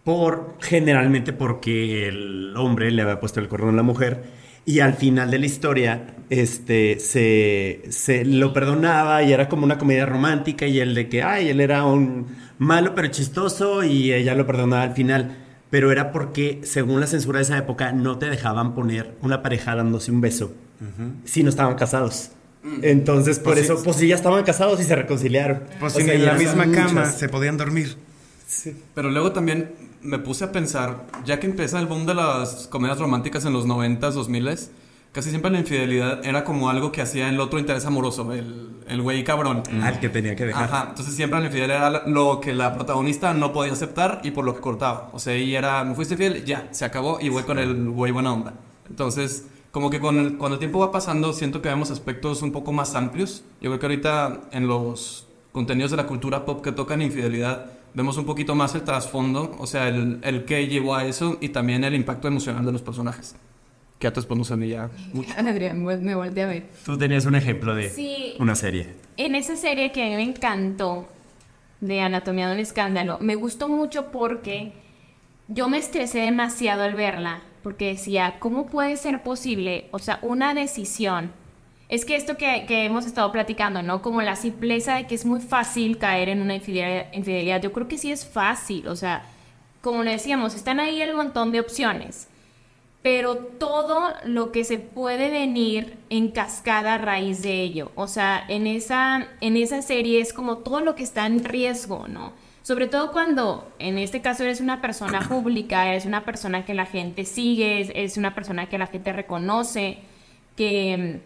por generalmente porque el hombre le había puesto el cordón a la mujer y al final de la historia este se, se lo perdonaba y era como una comedia romántica y el de que ay él era un malo pero chistoso y ella lo perdonaba al final pero era porque según la censura de esa época no te dejaban poner una pareja dándose un beso si no estaban casados entonces por Pues eso sí. pues sí ya estaban casados y se reconciliaron Pues O si sea, en la misma cama muchas. se podían dormir. Pero luego también me puse a pensar, ya que empieza el boom de las comedias románticas en los 90s, 2000s, casi siempre la infidelidad era como algo que hacía el otro interés amoroso, el, el güey cabrón. al que tenía que dejar Ajá, entonces siempre la infidelidad era lo que la protagonista no podía aceptar y por lo que cortaba. O sea, y era, me fuiste fiel, ya, se acabó y voy con el güey buena onda. Entonces, como que con el, cuando el tiempo va pasando, siento que vemos aspectos un poco más amplios. Yo creo que ahorita en los contenidos de la cultura pop que tocan infidelidad, vemos un poquito más el trasfondo, o sea, el, el que llevó a eso y también el impacto emocional de los personajes. Que a tu esposo a mí ya mucho. Adrián, me me volteé a ver. tú tenías un ejemplo de Sí. una serie En esa serie que a mí me encantó, de Anatomía de un Escándalo, me gustó mucho porque yo me estresé demasiado al verla, porque decía, ¿cómo puede ser posible? O sea, una decisión. Es que esto que, que hemos estado platicando, ¿no? Como la simpleza de que es muy fácil caer en una infidelidad, infidelidad. Yo creo que sí es fácil, o sea, como le decíamos, están ahí el montón de opciones pero todo lo que se puede venir en cascada a raíz de ello. O sea, en esa, en esa serie es como todo lo que está en riesgo, ¿no? Sobre todo cuando en este caso eres una persona pública, eres una persona que la gente sigue, es, es una persona que la gente reconoce, que,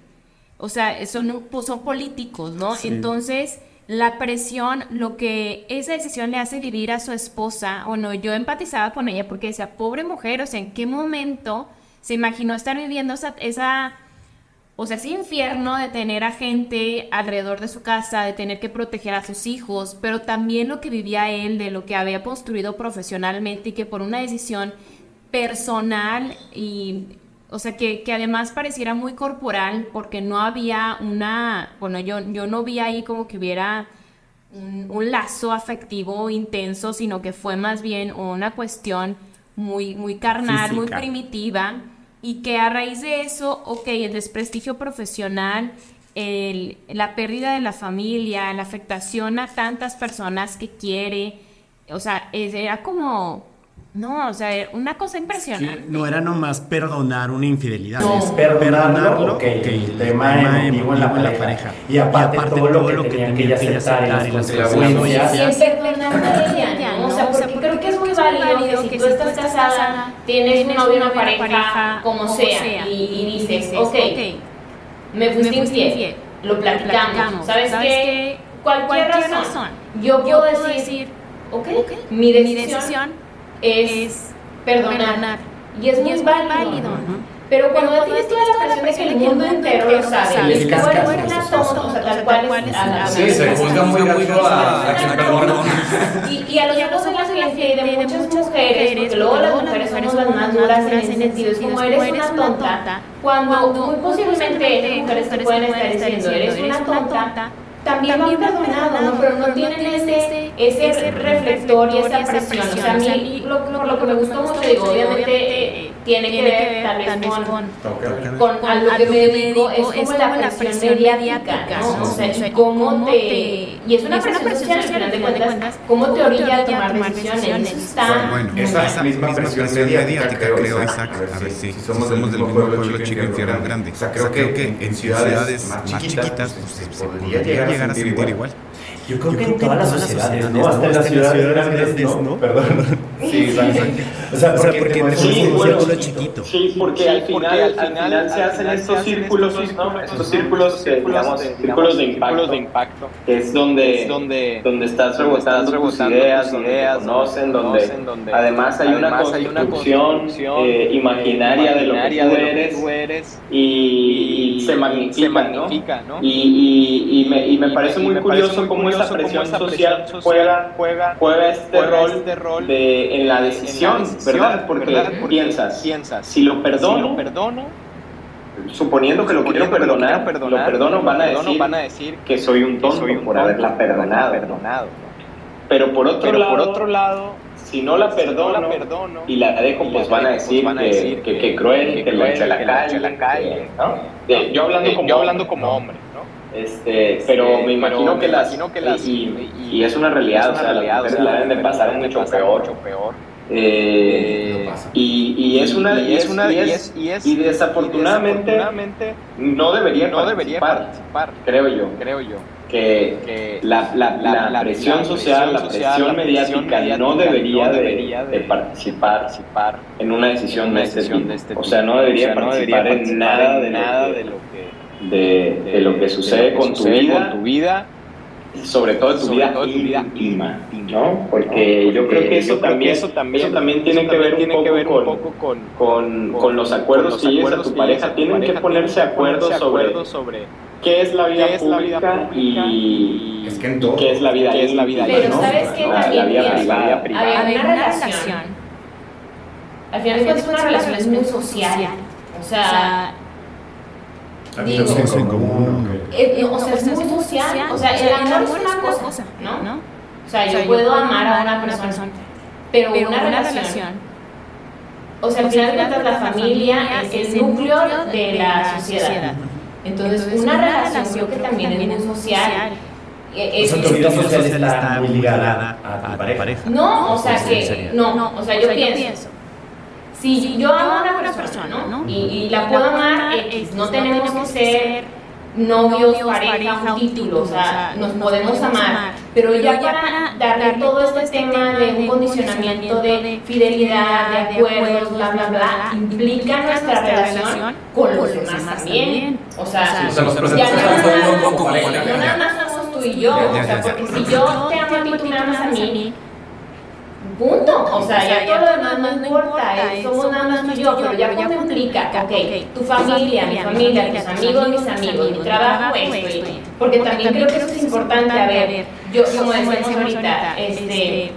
o sea, son, pues, son políticos, ¿no? Entonces, la presión, lo que esa decisión le hace vivir a su esposa, o no, yo empatizaba con ella porque decía, pobre mujer, o sea, ¿en qué momento se imaginó estar viviendo esa, esa o sea, ese infierno de tener a gente alrededor de su casa, de tener que proteger a sus hijos, pero también lo que vivía él, de lo que había construido profesionalmente y que por una decisión personal y, o sea, que, que además pareciera muy corporal porque no había una, bueno, yo, yo no vi ahí como que hubiera un, un lazo afectivo intenso, sino que fue más bien una cuestión muy, muy carnal, muy primitiva y que a raíz de eso, ok, el desprestigio profesional, el- la pérdida de la familia, la afectación a tantas personas que quiere, o sea, era como, no, o sea, era una cosa impresionante. No era nomás perdonar una infidelidad, No, es perdonarlo, ok, ok, el tema emotivo en la pareja. Y aparte todo lo que tenían que ella aceptar y las consecuencias. siempre perdonando a ella, ¿no? O sea, porque creo que es muy válido que si tú estás casada, tienes un novio, una pareja, como sea, y, y dices, ok, me fuiste infiel, lo platicamos, ¿sabes qué? Cualquier razón, yo puedo decir, ok, mi decisión es perdonar, y es muy válido, pero cuando tienes toda la presión de que el mundo entero lo sabe, y es cascas, eres una tonta, o sea, tal cual es a la- Sí, se juzga muy gacho a, quien perdonó. y, y a los ojos de la gente, de muchas mujeres, porque luego las mujeres somos las más duras en ese sentido, es como eres una tonta, cuando muy posiblemente mujeres te pueden estar diciendo, eres una tonta, también lo han perdonado, ¿no? pero no tienen ese, ese reflector y esa presión. O sea, a mí lo, lo que me gustó mucho, digo, obviamente eh, tiene que ver tal vez con con a lo que me dedico es como la presión mediática, ¿no? O sea, y cómo te... Y es una presión social, al final de cuentas, cómo te orilla a tomar decisiones. Está... Bueno, Esa misma presión mediática, creo, Isaac, a ver si, si somos del mismo pueblo chico, infierno grande. O sea, creo que en ciudades más chiquitas pues, se podría llegar a sentir igual. Yo creo que en todas las sociedades, ¿no? Hasta en las ciudades grandes, ¿no? Perdón. Sí, exacto. O sea, porque, porque tenemos Sí, un bueno, círculo chiquito. Sí, porque al final, al final se hacen estos círculos, ¿no? Estos círculos, que, digamos, círculos de impacto, que es donde, donde, donde estás rebotando tus ideas, donde te conocen, donde además hay una construcción eh, imaginaria de lo que tú eres y, y se magnifica, ¿no? Y, y, y, me, y me parece muy curioso cómo esa presión social juega, juega, juega este rol de, en la decisión, ¿verdad? Porque piensas, si lo perdono, suponiendo que lo quiero perdonar, lo perdono, van a decir, que soy un tonto por haberla perdonado. Pero por otro, lado, si no la perdono, y la dejo, pues van a decir que, que, que cruel, que, la eche a la calle, ¿no? De- yo hablando como, hablando como hombre, ¿no? Este, pero me imagino que las, y, y es una realidad, o sea, las mujeres la deben de pasar mucho peor. Eh, y, y es una y es una y, es, y, desafortunadamente, no debería no participar, creo yo. Creo yo. Que, la, la, la, presión social la presión mediática no debería de, de participar en una decisión de este tipo. o sea no debería participar en nada de nada de lo que de, de lo que sucede con tu vida sobre todo tu vida íntima, ¿no? Porque yo creo que eso también, eso también, tiene que ver un poco con, con, con los acuerdos que lleves a tu pareja. Tienen que ponerse de acuerdo sobre qué es la vida pública y qué es la vida Pero. ¿sabes qué? La, la También vida pienso, privada. A ver, una relación. Al final de cuentas, una relación es muy social. O sea, digo, Sexo en común. eh, eh, o sea, es muy social. O sea, el amor es una cosa, ¿no? O sea, yo puedo amar a una persona, pero una relación. O sea, al final de cuentas, la familia es el núcleo de la sociedad. Entonces, una relación creo que también es muy social. Eh, O sea, es- tu vida social está muy ligada a tu pareja. no, o sea que, no, o sea, yo pienso, si yo amo a una persona, ¿no? Y, y la puedo amar, X, no tenemos que ser novios, pareja, un título, o sea, nos podemos amar, pero ya para darle todo este tema de un condicionamiento de fidelidad, de acuerdos, bla, bla, bla, implica nuestra relación con los demás también. O sea, O sea, ya nada más- poco como no nada más somos tú y yo, o sea, porque si yo te amo a ti, tú me amas a mí, Punto. O sea, ya todo lo demás no importa, es- somos nada más tú y yo, pero ya cuando implica, ok, tu familia, mi familia, tus amigos, mis amigos, mi trabajo, esto, y- porque también creo que eso es importante, a ver, yo, como decíamos ahorita, este,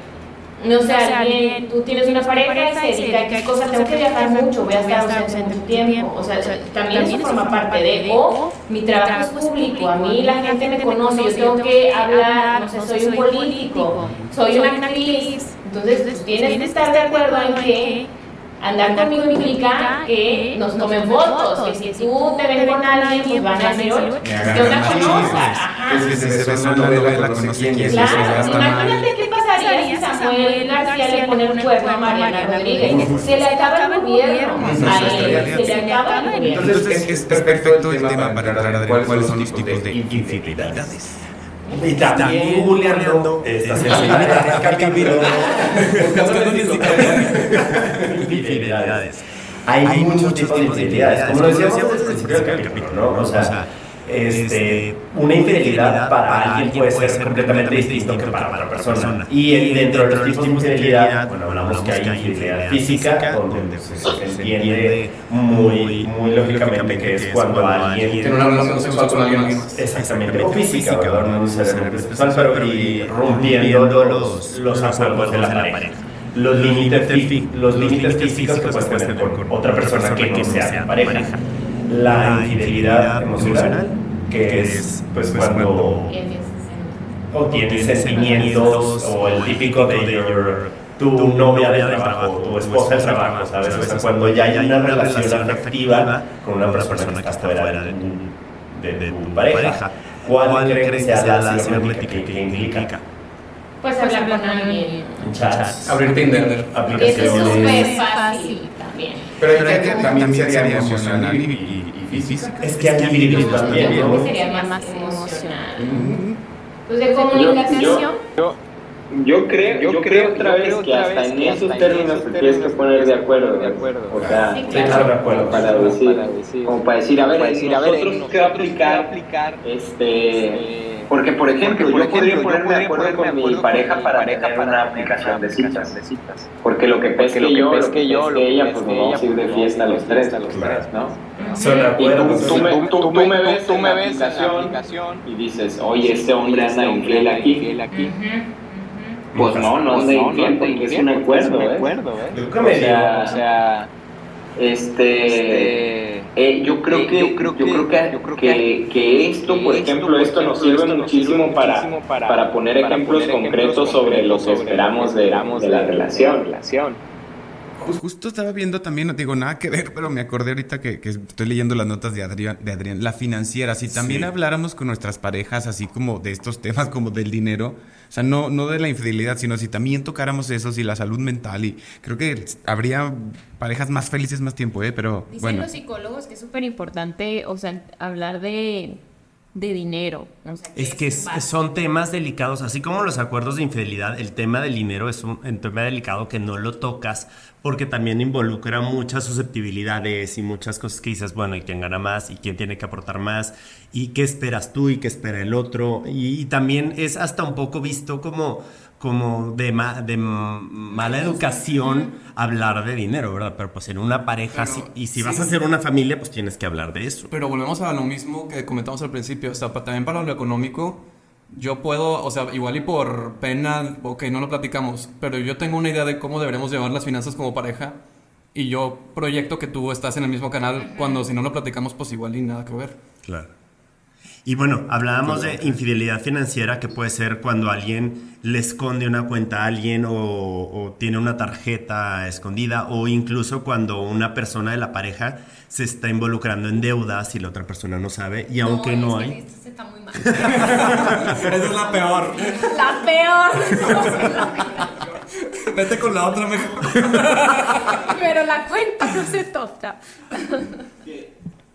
no sé, alguien, tú tienes una pareja y se dedica a X cosas, tengo que viajar mucho, voy a estar ausente mucho tiempo, o sea, también eso forma parte de, o mi trabajo es público, a mí la gente me conoce, yo tengo que hablar, no sé, soy un político, soy una actriz, entonces tú tienes que estar de acuerdo en que andar conmigo implica que nos tomen fotos, que si tú te ves con alguien, pues van a decir, oye, que una conozca, ajá. Es que se ve una novela, quién imagínate qué pasaría si Samuel García le pone el cuerno a Mariana Rodríguez. Se le acaba el gobierno se le acaba el gobierno. Entonces es, es perfecto el tema para entrar a ver cuáles son los tipos de infidelidades. Y también googleando esta sensibilidad del capítulo. Infidelidades. Hay muchos tipos de infidelidades. Como lo decíamos desde el principio del capítulo, ¿no? O sea, este, una infidelidad para alguien puede ser completamente distinto que para otra persona. Y el- dentro de los tipos de infidelidad, bueno, hablamos que hay infidelidad física, donde se, se entiende muy, muy lógicamente que es cuando alguien Tiene una relación sexual con alguien más. Exactamente, o física, ¿verdad? No necesariamente sexual, pero y rompiendo los, los acuerdos de la pareja. Los límites, los límites físicos que puedes tener con otra persona que no sea pareja. La infidelidad emocional, que es pues cuando o tienes sentimientos o el típico de your, tu novia de trabajo, tu esposa de trabajo, ¿sabes? O sea, cuando ya hay una relación afectiva con una persona que está fuera de tu, de tu pareja, ¿cuál creen que sea la cibernética que, que implica? Pues hablar con alguien. Chats, Abrir Tinder. Eso es súper aplicaciones. fácil también. Pero hay que también sería emocional y, y, y física. Es que hay individuos Yo también, creo ¿no? que sería más emocional. Pues de comunicación. Yo, Yo creo, yo, creo otra vez que hasta en esos términos te tienes que poner de acuerdo, de acuerdo. O sea, de acuerdo. Para decir, como para decir, a ver, nosotros qué va a aplicar, este, porque por ejemplo, yo podría ponerme de acuerdo con mi pareja para tener una aplicación de citas, porque lo que pasa es que yo, lo que yo, ella, pues nos vamos a ir de fiesta los tres, ¿no? Y tú me ves, tú me ves en la aplicación y dices, oye, este hombre anda infiel aquí. Pues no, no anda infiel porque es un acuerdo, ¿eh? O sea, o sea este, eh, yo creo que yo creo, que, que, esto, por ejemplo, esto nos sirve muchísimo para, para poner ejemplos concretos sobre lo que esperamos de, de la relación. Justo estaba viendo también, no digo nada que ver, pero me acordé ahorita que, estoy leyendo las notas de Adrián, de Adrián, la financiera. Si también habláramos con nuestras parejas, así como de estos temas como del dinero, o sea, no, no de la infidelidad, sino si también tocáramos eso, y la salud mental, y creo que habría parejas más felices más tiempo, ¿eh? Pero Dicen bueno. los psicólogos que es súper importante, o sea, hablar de de dinero. es que son temas delicados, así como los acuerdos de infidelidad, el tema del dinero es un, tema delicado que no lo tocas porque también involucra muchas susceptibilidades y muchas cosas que dices, bueno, ¿y quién gana más? ¿Y quién tiene que aportar más? ¿Y qué esperas tú? ¿Y qué espera el otro? y también es hasta un poco visto como como de, de mala educación hablar de dinero, ¿verdad? Pero pues en una pareja, y si vas a hacer una familia, pues tienes que hablar de eso. Pero volvemos a lo mismo que comentamos al principio, o sea, también para lo económico, yo puedo, o sea, igual y por pena, ok, no lo platicamos, pero yo tengo una idea de cómo deberemos llevar las finanzas como pareja. Y yo proyecto que tú estás en el mismo canal cuando si no lo platicamos, pues igual y nada que ver. Claro. Y bueno, hablábamos de infidelidad financiera, que puede ser cuando alguien le esconde una cuenta a alguien o, tiene una tarjeta escondida, o incluso cuando una persona de la pareja se está involucrando en deudas y la otra persona no sabe, y aunque no, hay... está muy mal. Esa es la peor. La peor. Vete con la otra mejor. Pero la cuenta no se toca.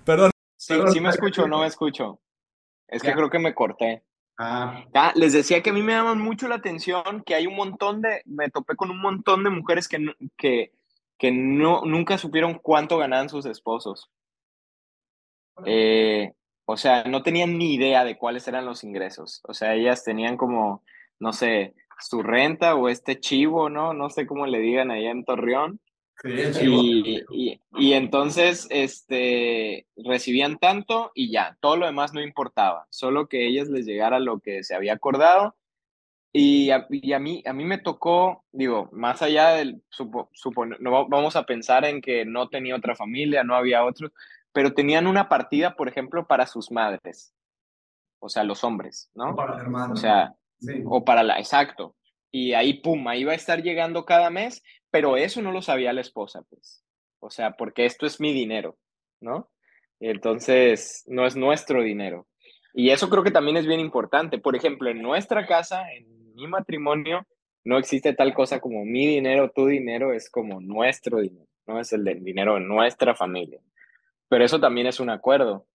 Perdón. Sí, sí me escucho o no me escucho. Es que creo que me corté. Ah. les decía que a mí me llama mucho la atención que hay un montón de, me topé con un montón de mujeres que, que, que no, nunca supieron cuánto ganaban sus esposos. Eh, o sea, no tenían ni idea de cuáles eran los ingresos. O sea, ellas tenían como, no sé, su renta o este chivo, ¿no? No sé cómo le digan allá en Torreón. Y, y, y, entonces este, recibían tanto y ya, todo lo demás no importaba, solo que ellas les llegara lo que se había acordado. Y a, y a mí, a mí me tocó, digo, más allá del, supo, no vamos a pensar en que no tenía otra familia, no había otros, pero tenían una partida, por ejemplo, para sus madres, o sea, los hombres, ¿no? O para O sea, o para la, exacto. Y ahí, pum, ahí va a estar llegando cada mes pero eso no lo sabía la esposa, pues. O sea, porque esto es mi dinero, ¿no? Entonces, no es nuestro dinero. Y eso creo que también es bien importante. Por ejemplo, en nuestra casa, en mi matrimonio, no existe tal cosa como mi dinero, tu dinero, es como nuestro dinero, no es el del dinero de nuestra familia. Pero eso también es un acuerdo.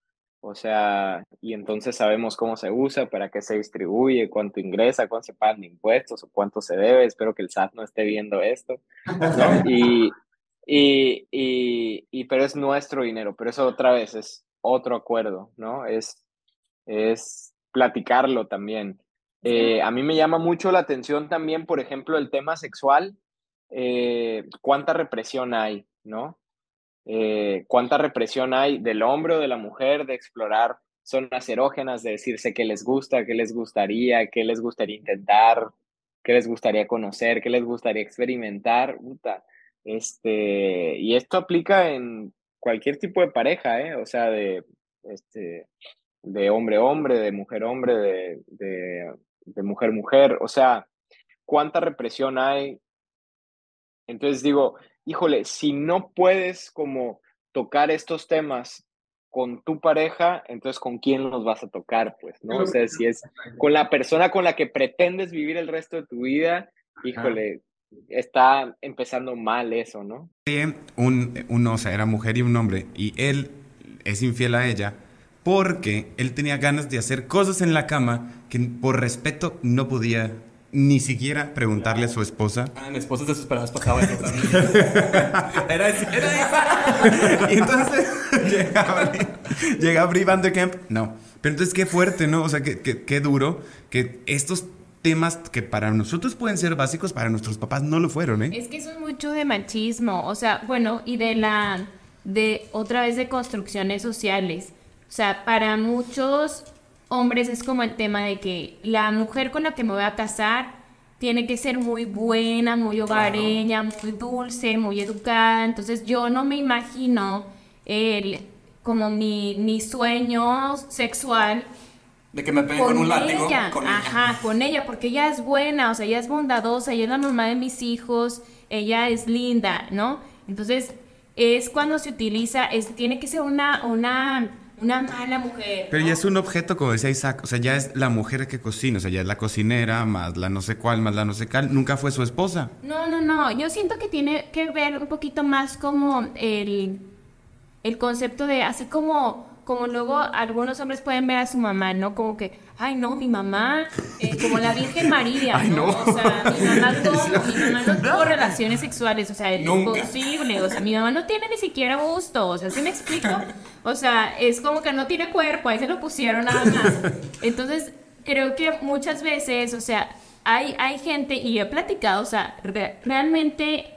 O sea, y entonces sabemos cómo se usa, para qué se distribuye, cuánto ingresa, cuánto se pagan de impuestos o cuánto se debe. Espero que el SAT no esté viendo esto. Y, y, y, y, pero es nuestro dinero, pero eso otra vez es otro acuerdo, ¿no? Es, es platicarlo también. Eh, a mí me llama mucho la atención también, por ejemplo, el tema sexual, eh, cuánta represión hay, ¿no? Eh, cuánta represión hay del hombre o de la mujer de explorar zonas erógenas, de decirse qué les gusta, qué les gustaría, qué les gustaría intentar, qué les gustaría conocer, qué les gustaría experimentar. Este, y esto aplica en cualquier tipo de pareja, ¿eh? o sea, de, este, de hombre-hombre, de mujer-hombre, de, de, de mujer-mujer, o sea, cuánta represión hay. Entonces digo, híjole, si no puedes como tocar estos temas con tu pareja, entonces con quién los vas a tocar, pues, ¿no? O sea, si es con la persona con la que pretendes vivir el resto de tu vida, híjole, está empezando mal eso, ¿no? Un, un, o sea, era mujer y un hombre, y él es infiel a ella porque él tenía ganas de hacer cosas en la cama que por respeto no podía ni siquiera preguntarle a su esposa. Ah, mi esposa desesperada pasaba eso también. era, esa, era esa. y entonces llega, llega Brie Van de Kemp. No. Pero entonces qué fuerte, ¿no? O sea, qué, qué, qué duro que estos temas que para nosotros pueden ser básicos, para nuestros papás no lo fueron, ¿eh? Es que eso es mucho de machismo, o sea, bueno, y de la, de otra vez de construcciones sociales. O sea, para muchos hombres es como el tema de que la mujer con la que me voy a casar tiene que ser muy buena, muy hogareña, muy dulce, muy educada. Entonces yo no me imagino el, como mi, mi sueño sexual de que me peguen con, un látigo. Con ella. Ajá, con ella, porque ella es buena, o sea, ella es bondadosa, ella es la mamá de mis hijos, ella es linda, ¿no? Entonces, es cuando se utiliza, es, tiene que ser una, una, una mala mujer. Pero ya es un objeto, como decía Isaac, o sea, ya es la mujer que cocina, o sea, ya es la cocinera, más la no sé cuál, más la no sé cuál, nunca fue su esposa. No, no, no, yo siento que tiene que ver un poquito más como el, el concepto de, así como como luego algunos hombres pueden ver a su mamá, ¿no? Como que, ay, no, mi mamá, eh, como la Virgen María, ¿no? O sea, mi mamá, mi mamá no tuvo relaciones sexuales, o sea, es imposible, o sea, mi mamá no tiene ni siquiera gusto, o sea, ¿sí me explico? O sea, es como que no tiene cuerpo, ahí se lo pusieron nada más. Entonces, creo que muchas veces, o sea, hay, hay gente, y he platicado, o sea, realmente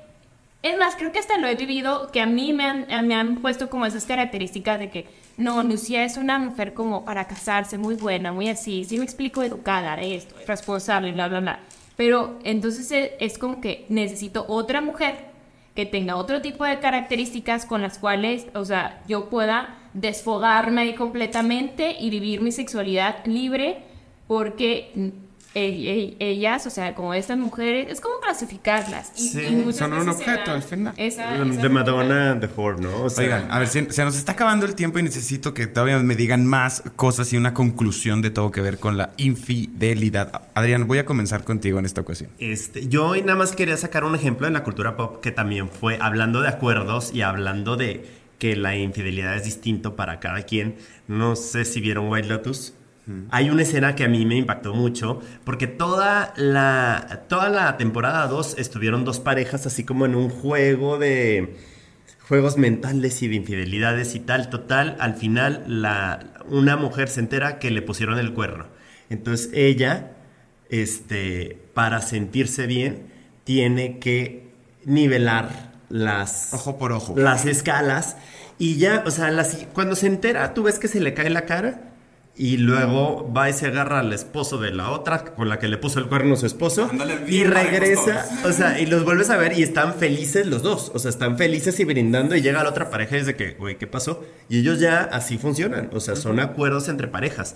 es más, creo que hasta lo he vivido, que a mí me han, me han puesto como esas características de que, no, Lucía es una mujer como para casarse, muy buena, muy así, sí me explico, educada, esto, responsable, bla, bla, bla. Pero entonces es, es como que necesito otra mujer que tenga otro tipo de características con las cuales, o sea, yo pueda desfogarme completamente y vivir mi sexualidad libre porque ellas, o sea, como estas mujeres, es como clasificarlas. Y, sí, son un objeto al final. de Madonna, de Ford, ¿no? Oigan, a ver, se, se, nos está acabando el tiempo y necesito que todavía me digan más cosas y una conclusión de todo que ver con la infidelidad. Adrián, voy a comenzar contigo en esta ocasión. Este, yo hoy nada más quería sacar un ejemplo en la cultura pop que también fue hablando de acuerdos y hablando de que la infidelidad es distinto para cada quien. No sé si vieron White Lotus. Hay una escena que a mí me impactó mucho, porque toda la, toda la temporada 2 estuvieron dos parejas así como en un juego de juegos mentales y de infidelidades y tal. Total, al final la, una mujer se entera que le pusieron el cuerno. Entonces ella, este, para sentirse bien, tiene que nivelar las... Ojo por ojo. Las escalas. Y ya, o sea, cuando se entera, tú ves que se le cae la cara y luego va y se agarra al esposo de la otra con la que le puso el cuerno a su esposo y regresa, o sea, y los vuelves a ver y están felices los dos, o sea, están felices y brindando y llega la otra pareja y dice que, güey, ¿qué pasó? Y ellos ya así funcionan, o sea, son acuerdos entre parejas.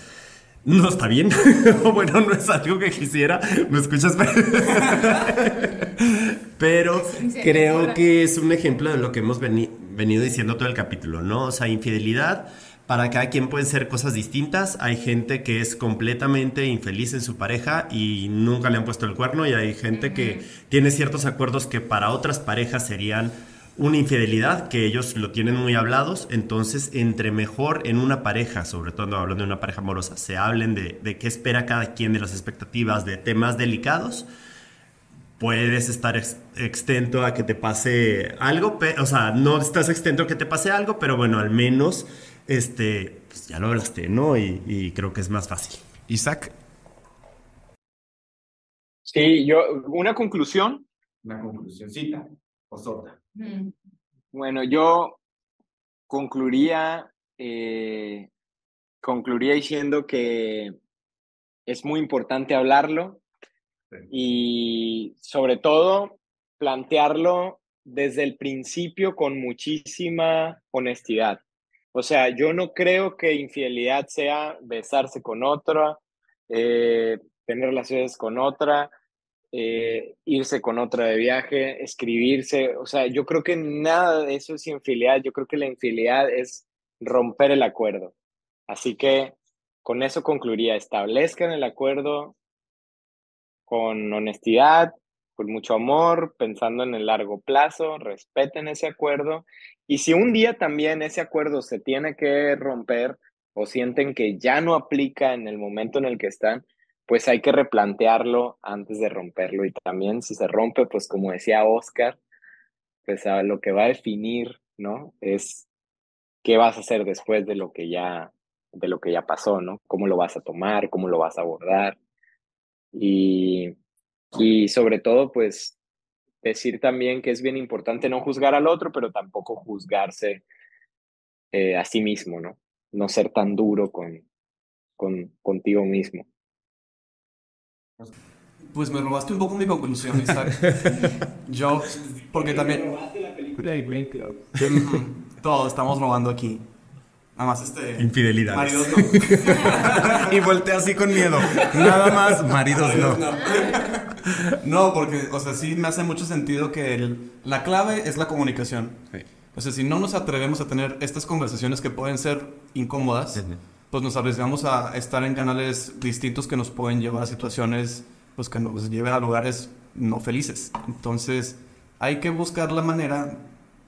No está bien. bueno, no es algo que quisiera. ¿Me escuchas? Pero creo que es un ejemplo de lo que hemos venido diciendo todo el capítulo, ¿no? O sea, infidelidad para cada quien pueden ser cosas distintas. Hay gente que es completamente infeliz en su pareja y nunca le han puesto el cuerno y hay gente que tiene ciertos acuerdos que para otras parejas serían una infidelidad, que ellos lo tienen muy hablados. Entonces, entre mejor en una pareja, sobre todo hablando de una pareja amorosa, se hablen de, de qué espera cada quien de las expectativas de temas delicados puedes estar extento a que te pase algo, o sea, no estás extento a que te pase algo, pero bueno, al menos este, pues ya lo hablaste, ¿no? Y, creo que es más fácil. Isaac. Sí, yo, una conclusión. Una conclusioncita o sota. Mm. Bueno, yo concluiría, eh, concluiría diciendo que es muy importante hablarlo y sobre todo plantearlo desde el principio con muchísima honestidad. O sea, yo no creo que infidelidad sea besarse con otra, eh, tener relaciones con otra, eh, irse con otra de viaje, escribirse. O sea, yo creo que nada de eso es infidelidad. Yo creo que la infidelidad es romper el acuerdo. Así que con eso concluiría, establezcan el acuerdo con honestidad, con mucho amor, pensando en el largo plazo, respeten ese acuerdo y si un día también ese acuerdo se tiene que romper o sienten que ya no aplica en el momento en el que están, pues hay que replantearlo antes de romperlo y también si se rompe, pues como decía Oscar, pues a lo que va a definir, ¿no? Es qué vas a hacer después de lo que ya de lo que ya pasó, ¿no? Cómo lo vas a tomar, cómo lo vas a abordar. Y, y sobre todo, pues decir también que es bien importante no juzgar al otro, pero tampoco juzgarse eh, a sí mismo, ¿no? No ser tan duro con, con contigo mismo. Pues me robaste un poco mi conclusión, Yo, porque también... Todos estamos robando aquí. Nada más este... Infidelidad. Maridos no. y voltea así con miedo. Nada más, maridos, no. no. Porque, o sea, sí me hace mucho sentido que la clave es la comunicación. O sea, si no nos atrevemos a tener estas conversaciones que pueden ser incómodas, pues nos arriesgamos a estar en canales distintos que nos pueden llevar a situaciones pues que nos lleven a lugares no felices. Entonces, hay que buscar la manera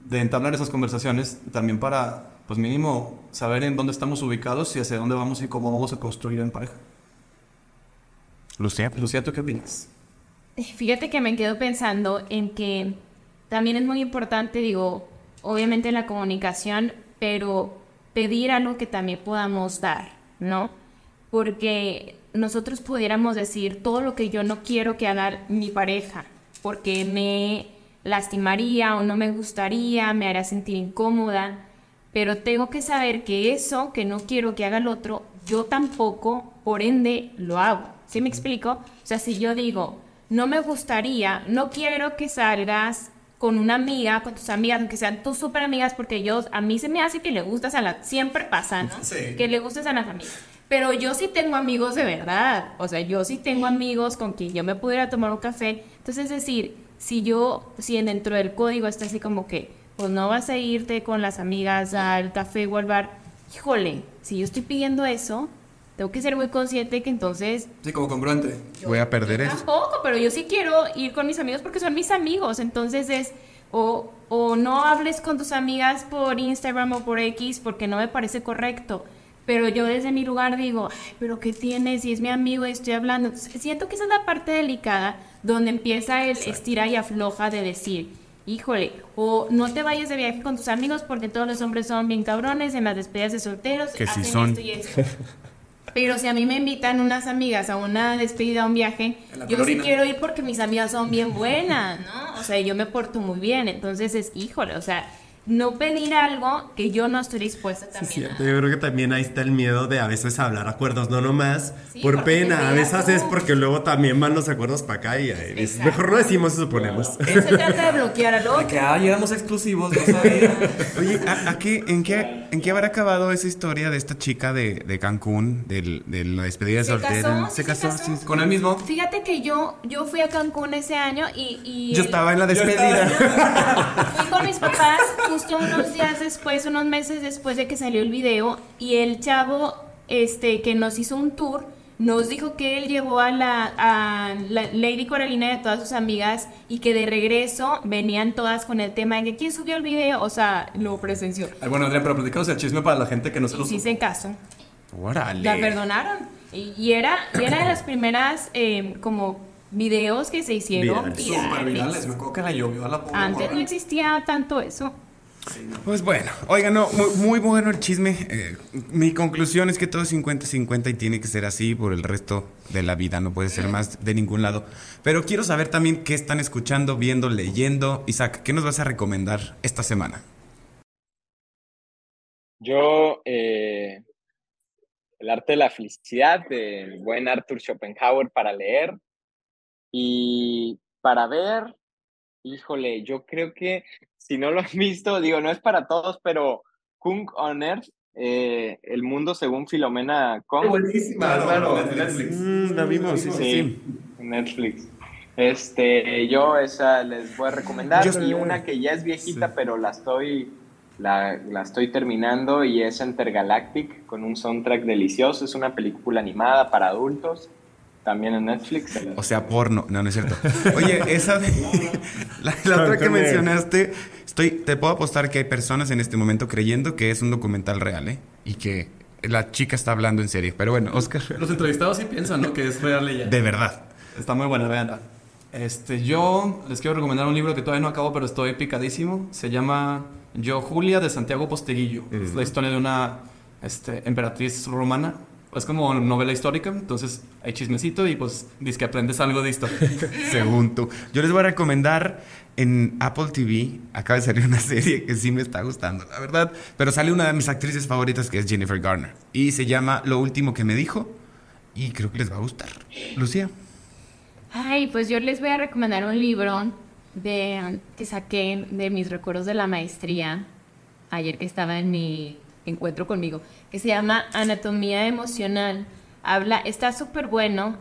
de entablar esas conversaciones también para, pues mínimo, saber en dónde estamos ubicados y hacia dónde vamos y cómo vamos a construir en pareja. Lucía. Lucía, ¿tú qué opinas? Fíjate que me quedo pensando en que también es muy importante, digo, obviamente la comunicación, pero pedir algo que también podamos dar, ¿no? Porque nosotros pudiéramos decir todo lo que yo no quiero que haga mi pareja, porque me lastimaría o no me gustaría, me hará sentir incómoda, pero tengo que saber que eso que no quiero que haga el otro, yo tampoco, por ende, lo hago. ¿Sí me explico? O sea, si yo digo, no me gustaría, no quiero que salgas con una amiga, con tus amigas, aunque sean tus súper amigas, porque yo, a mí se me hace que le gustas a las, siempre pasa, ¿no? Que le gustas a las amigas. Pero yo sí tengo amigos de verdad, o sea, yo sí tengo amigos con quien yo me pudiera tomar un café. Entonces, es decir, si yo, si dentro del código está así como que, pues no vas a irte con las amigas al café o al bar, híjole, si yo estoy pidiendo eso, tengo que ser muy consciente que entonces... Sí, como congruente. Voy a perder eso. Tampoco, pero yo sí quiero ir con mis amigos porque son mis amigos. Entonces es, o, o no hables con tus amigas por Instagram o por X porque no me parece correcto. Pero yo desde mi lugar digo, pero ¿qué tienes? Si es mi amigo y estoy hablando. Siento que esa es la parte delicada donde empieza el estira y afloja de decir, híjole, o no te vayas de viaje con tus amigos porque todos los hombres son bien cabrones en las despedidas de solteros. Que si son. Esto y esto. Pero si a mí me invitan unas amigas a una despedida, a un viaje, yo sí quiero ir porque mis amigas son bien buenas, ¿no? O sea, yo me porto muy bien. Entonces es, híjole, o sea, no pedir algo que yo no estoy dispuesta también. Sí, cierto. Yo creo que también ahí está el miedo de a veces hablar acuerdos, no nomás por pena, a veces es porque luego también van los acuerdos para acá y es, mejor no decimos, suponemos. No. Se trata de bloquear al otro. Que ah, éramos exclusivos, no sabía. Oye, ¿a, qué, en, qué, ¿en qué habrá acabado esa historia de esta chica de, de Cancún, de, de, la despedida de soltera? se casó, se casó, Sí, con él mismo. Fíjate que yo, yo fui a Cancún ese año y... y yo estaba en la despedida. Fui con mis papás justo unos días después, unos meses después de que salió el video, y el chavo este, que nos hizo un tour nos dijo que él llevó a la, a la Lady Coralina y a todas sus amigas y que de regreso venían todas con el tema de que quién subió el video, o sea, lo presenció. Ay, bueno, Adrián, pero platicamos el chisme para la gente que no se lo Sí, se casó. Órale. La perdonaron. Y, era, y era de las primeras eh, como videos que se hicieron. Súper virales. Me acuerdo que la llovió a la pobre Antes no existía tanto eso. Pues bueno, oigan, no, muy, bueno el chisme. Eh, mi conclusión es que todo es 50-50 y tiene que ser así por el resto de la vida, no puede ser más de ningún lado. Pero quiero saber también qué están escuchando, viendo, leyendo. Isaac, ¿qué nos vas a recomendar esta semana? Yo, eh, El arte de la felicidad del buen Arthur Schopenhauer para leer y para ver, híjole, yo creo que si no lo han visto, digo, no es para todos, pero Kung on Earth, eh, El mundo según Filomena Kong. buenísima, claro. Netflix. Mm, la vimos, sí, sí, sí. Netflix. Este, yo esa les voy a recomendar y una que ya es viejita, pero la estoy, la, la, estoy terminando y es Intergalactic con un soundtrack delicioso. Es una película animada para adultos también en Netflix. O sea, porno. No, no es cierto. Oye, esa de... la, la otra que mencionaste, estoy, te puedo apostar que hay personas en este momento creyendo que es un documental real, ¿eh? Y que la chica está hablando en serio. Pero bueno, Oscar. Los entrevistados sí piensan, ¿no? Que es real ella. De verdad. Está muy buena, vean. Este, yo les quiero recomendar un libro que todavía no acabo, pero estoy picadísimo. Se llama Yo Julia de Santiago Posteguillo. Es la historia de una este, emperatriz romana. Es como novela histórica, entonces hay chismecito y pues dices que aprendes algo de historia. Según tú. Yo les voy a recomendar en Apple TV, acaba de salir una serie que sí me está gustando, la verdad, pero sale una de mis actrices favoritas que es Jennifer Garner y se llama Lo último que me dijo y creo que les va a gustar. Lucía. Ay, pues yo les voy a recomendar un libro de, que saqué de mis recuerdos de la maestría ayer que estaba en mi encuentro conmigo, que se llama Anatomía Emocional. Habla, está súper bueno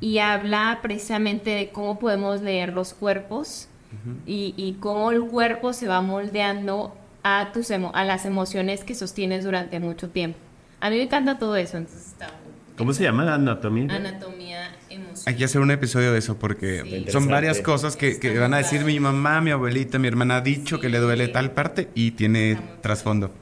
y habla precisamente de cómo podemos leer los cuerpos y, y, cómo el cuerpo se va moldeando a, tus a las emociones que sostienes durante mucho tiempo. A mí me encanta todo eso, entonces está ¿Cómo se llama la anatomía? Anatomía emocional. Hay que hacer un episodio de eso porque son varias cosas que, que van a decir mi mamá, mi abuelita, mi hermana ha dicho que le duele tal parte y tiene trasfondo.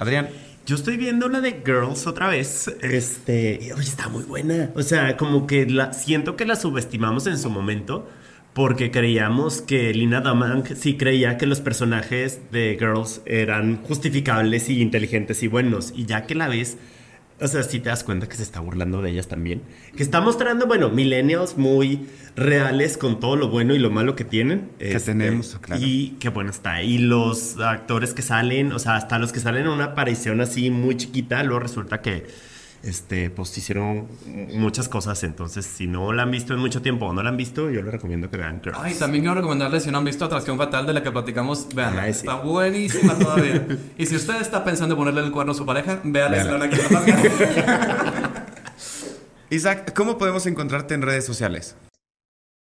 Adrián. Yo estoy viendo la de Girls otra vez. Este, oye, está muy buena. O sea, como que la, siento que la subestimamos en su momento porque creíamos que Lina Damang sí creía que los personajes de Girls eran justificables y inteligentes y buenos. Y ya que la ves, o sea, sí te das cuenta que se está burlando de ellas también. Que está mostrando, bueno, millennials muy reales con todo lo bueno y lo malo que tienen. Que este, tenemos, claro. Y qué bueno está. Y los actores que salen, o sea, hasta los que salen en una aparición así muy chiquita, luego resulta que este, pues hicieron muchas cosas. Entonces, si no la han visto en mucho tiempo o no la han visto, yo les recomiendo que vean Girls. Ay, también quiero recomendarles, si no han visto Atracción Fatal de la que platicamos, vean, ah, está buenísima todavía. y si usted está pensando en ponerle el cuerno a su pareja, véanla la que Isaac, ¿cómo podemos encontrarte en redes sociales?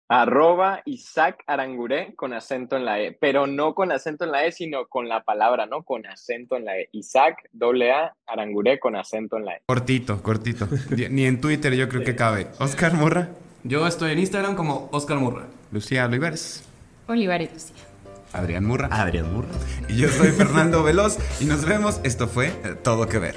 Arroba Isaac Aranguré con acento en la E, pero no con acento en la E, sino con la palabra, ¿no? Con acento en la E. Isaac, doble A, Aranguré con acento en la E. Cortito, cortito. Ni en Twitter yo creo que cabe. Oscar Murra. Yo estoy en Instagram como Oscar Murra. Lucía Olivares. Olivares Lucía. Adrián Murra. Adrián Murra. Y yo soy Fernando Veloz y nos vemos. Esto fue Todo que Ver.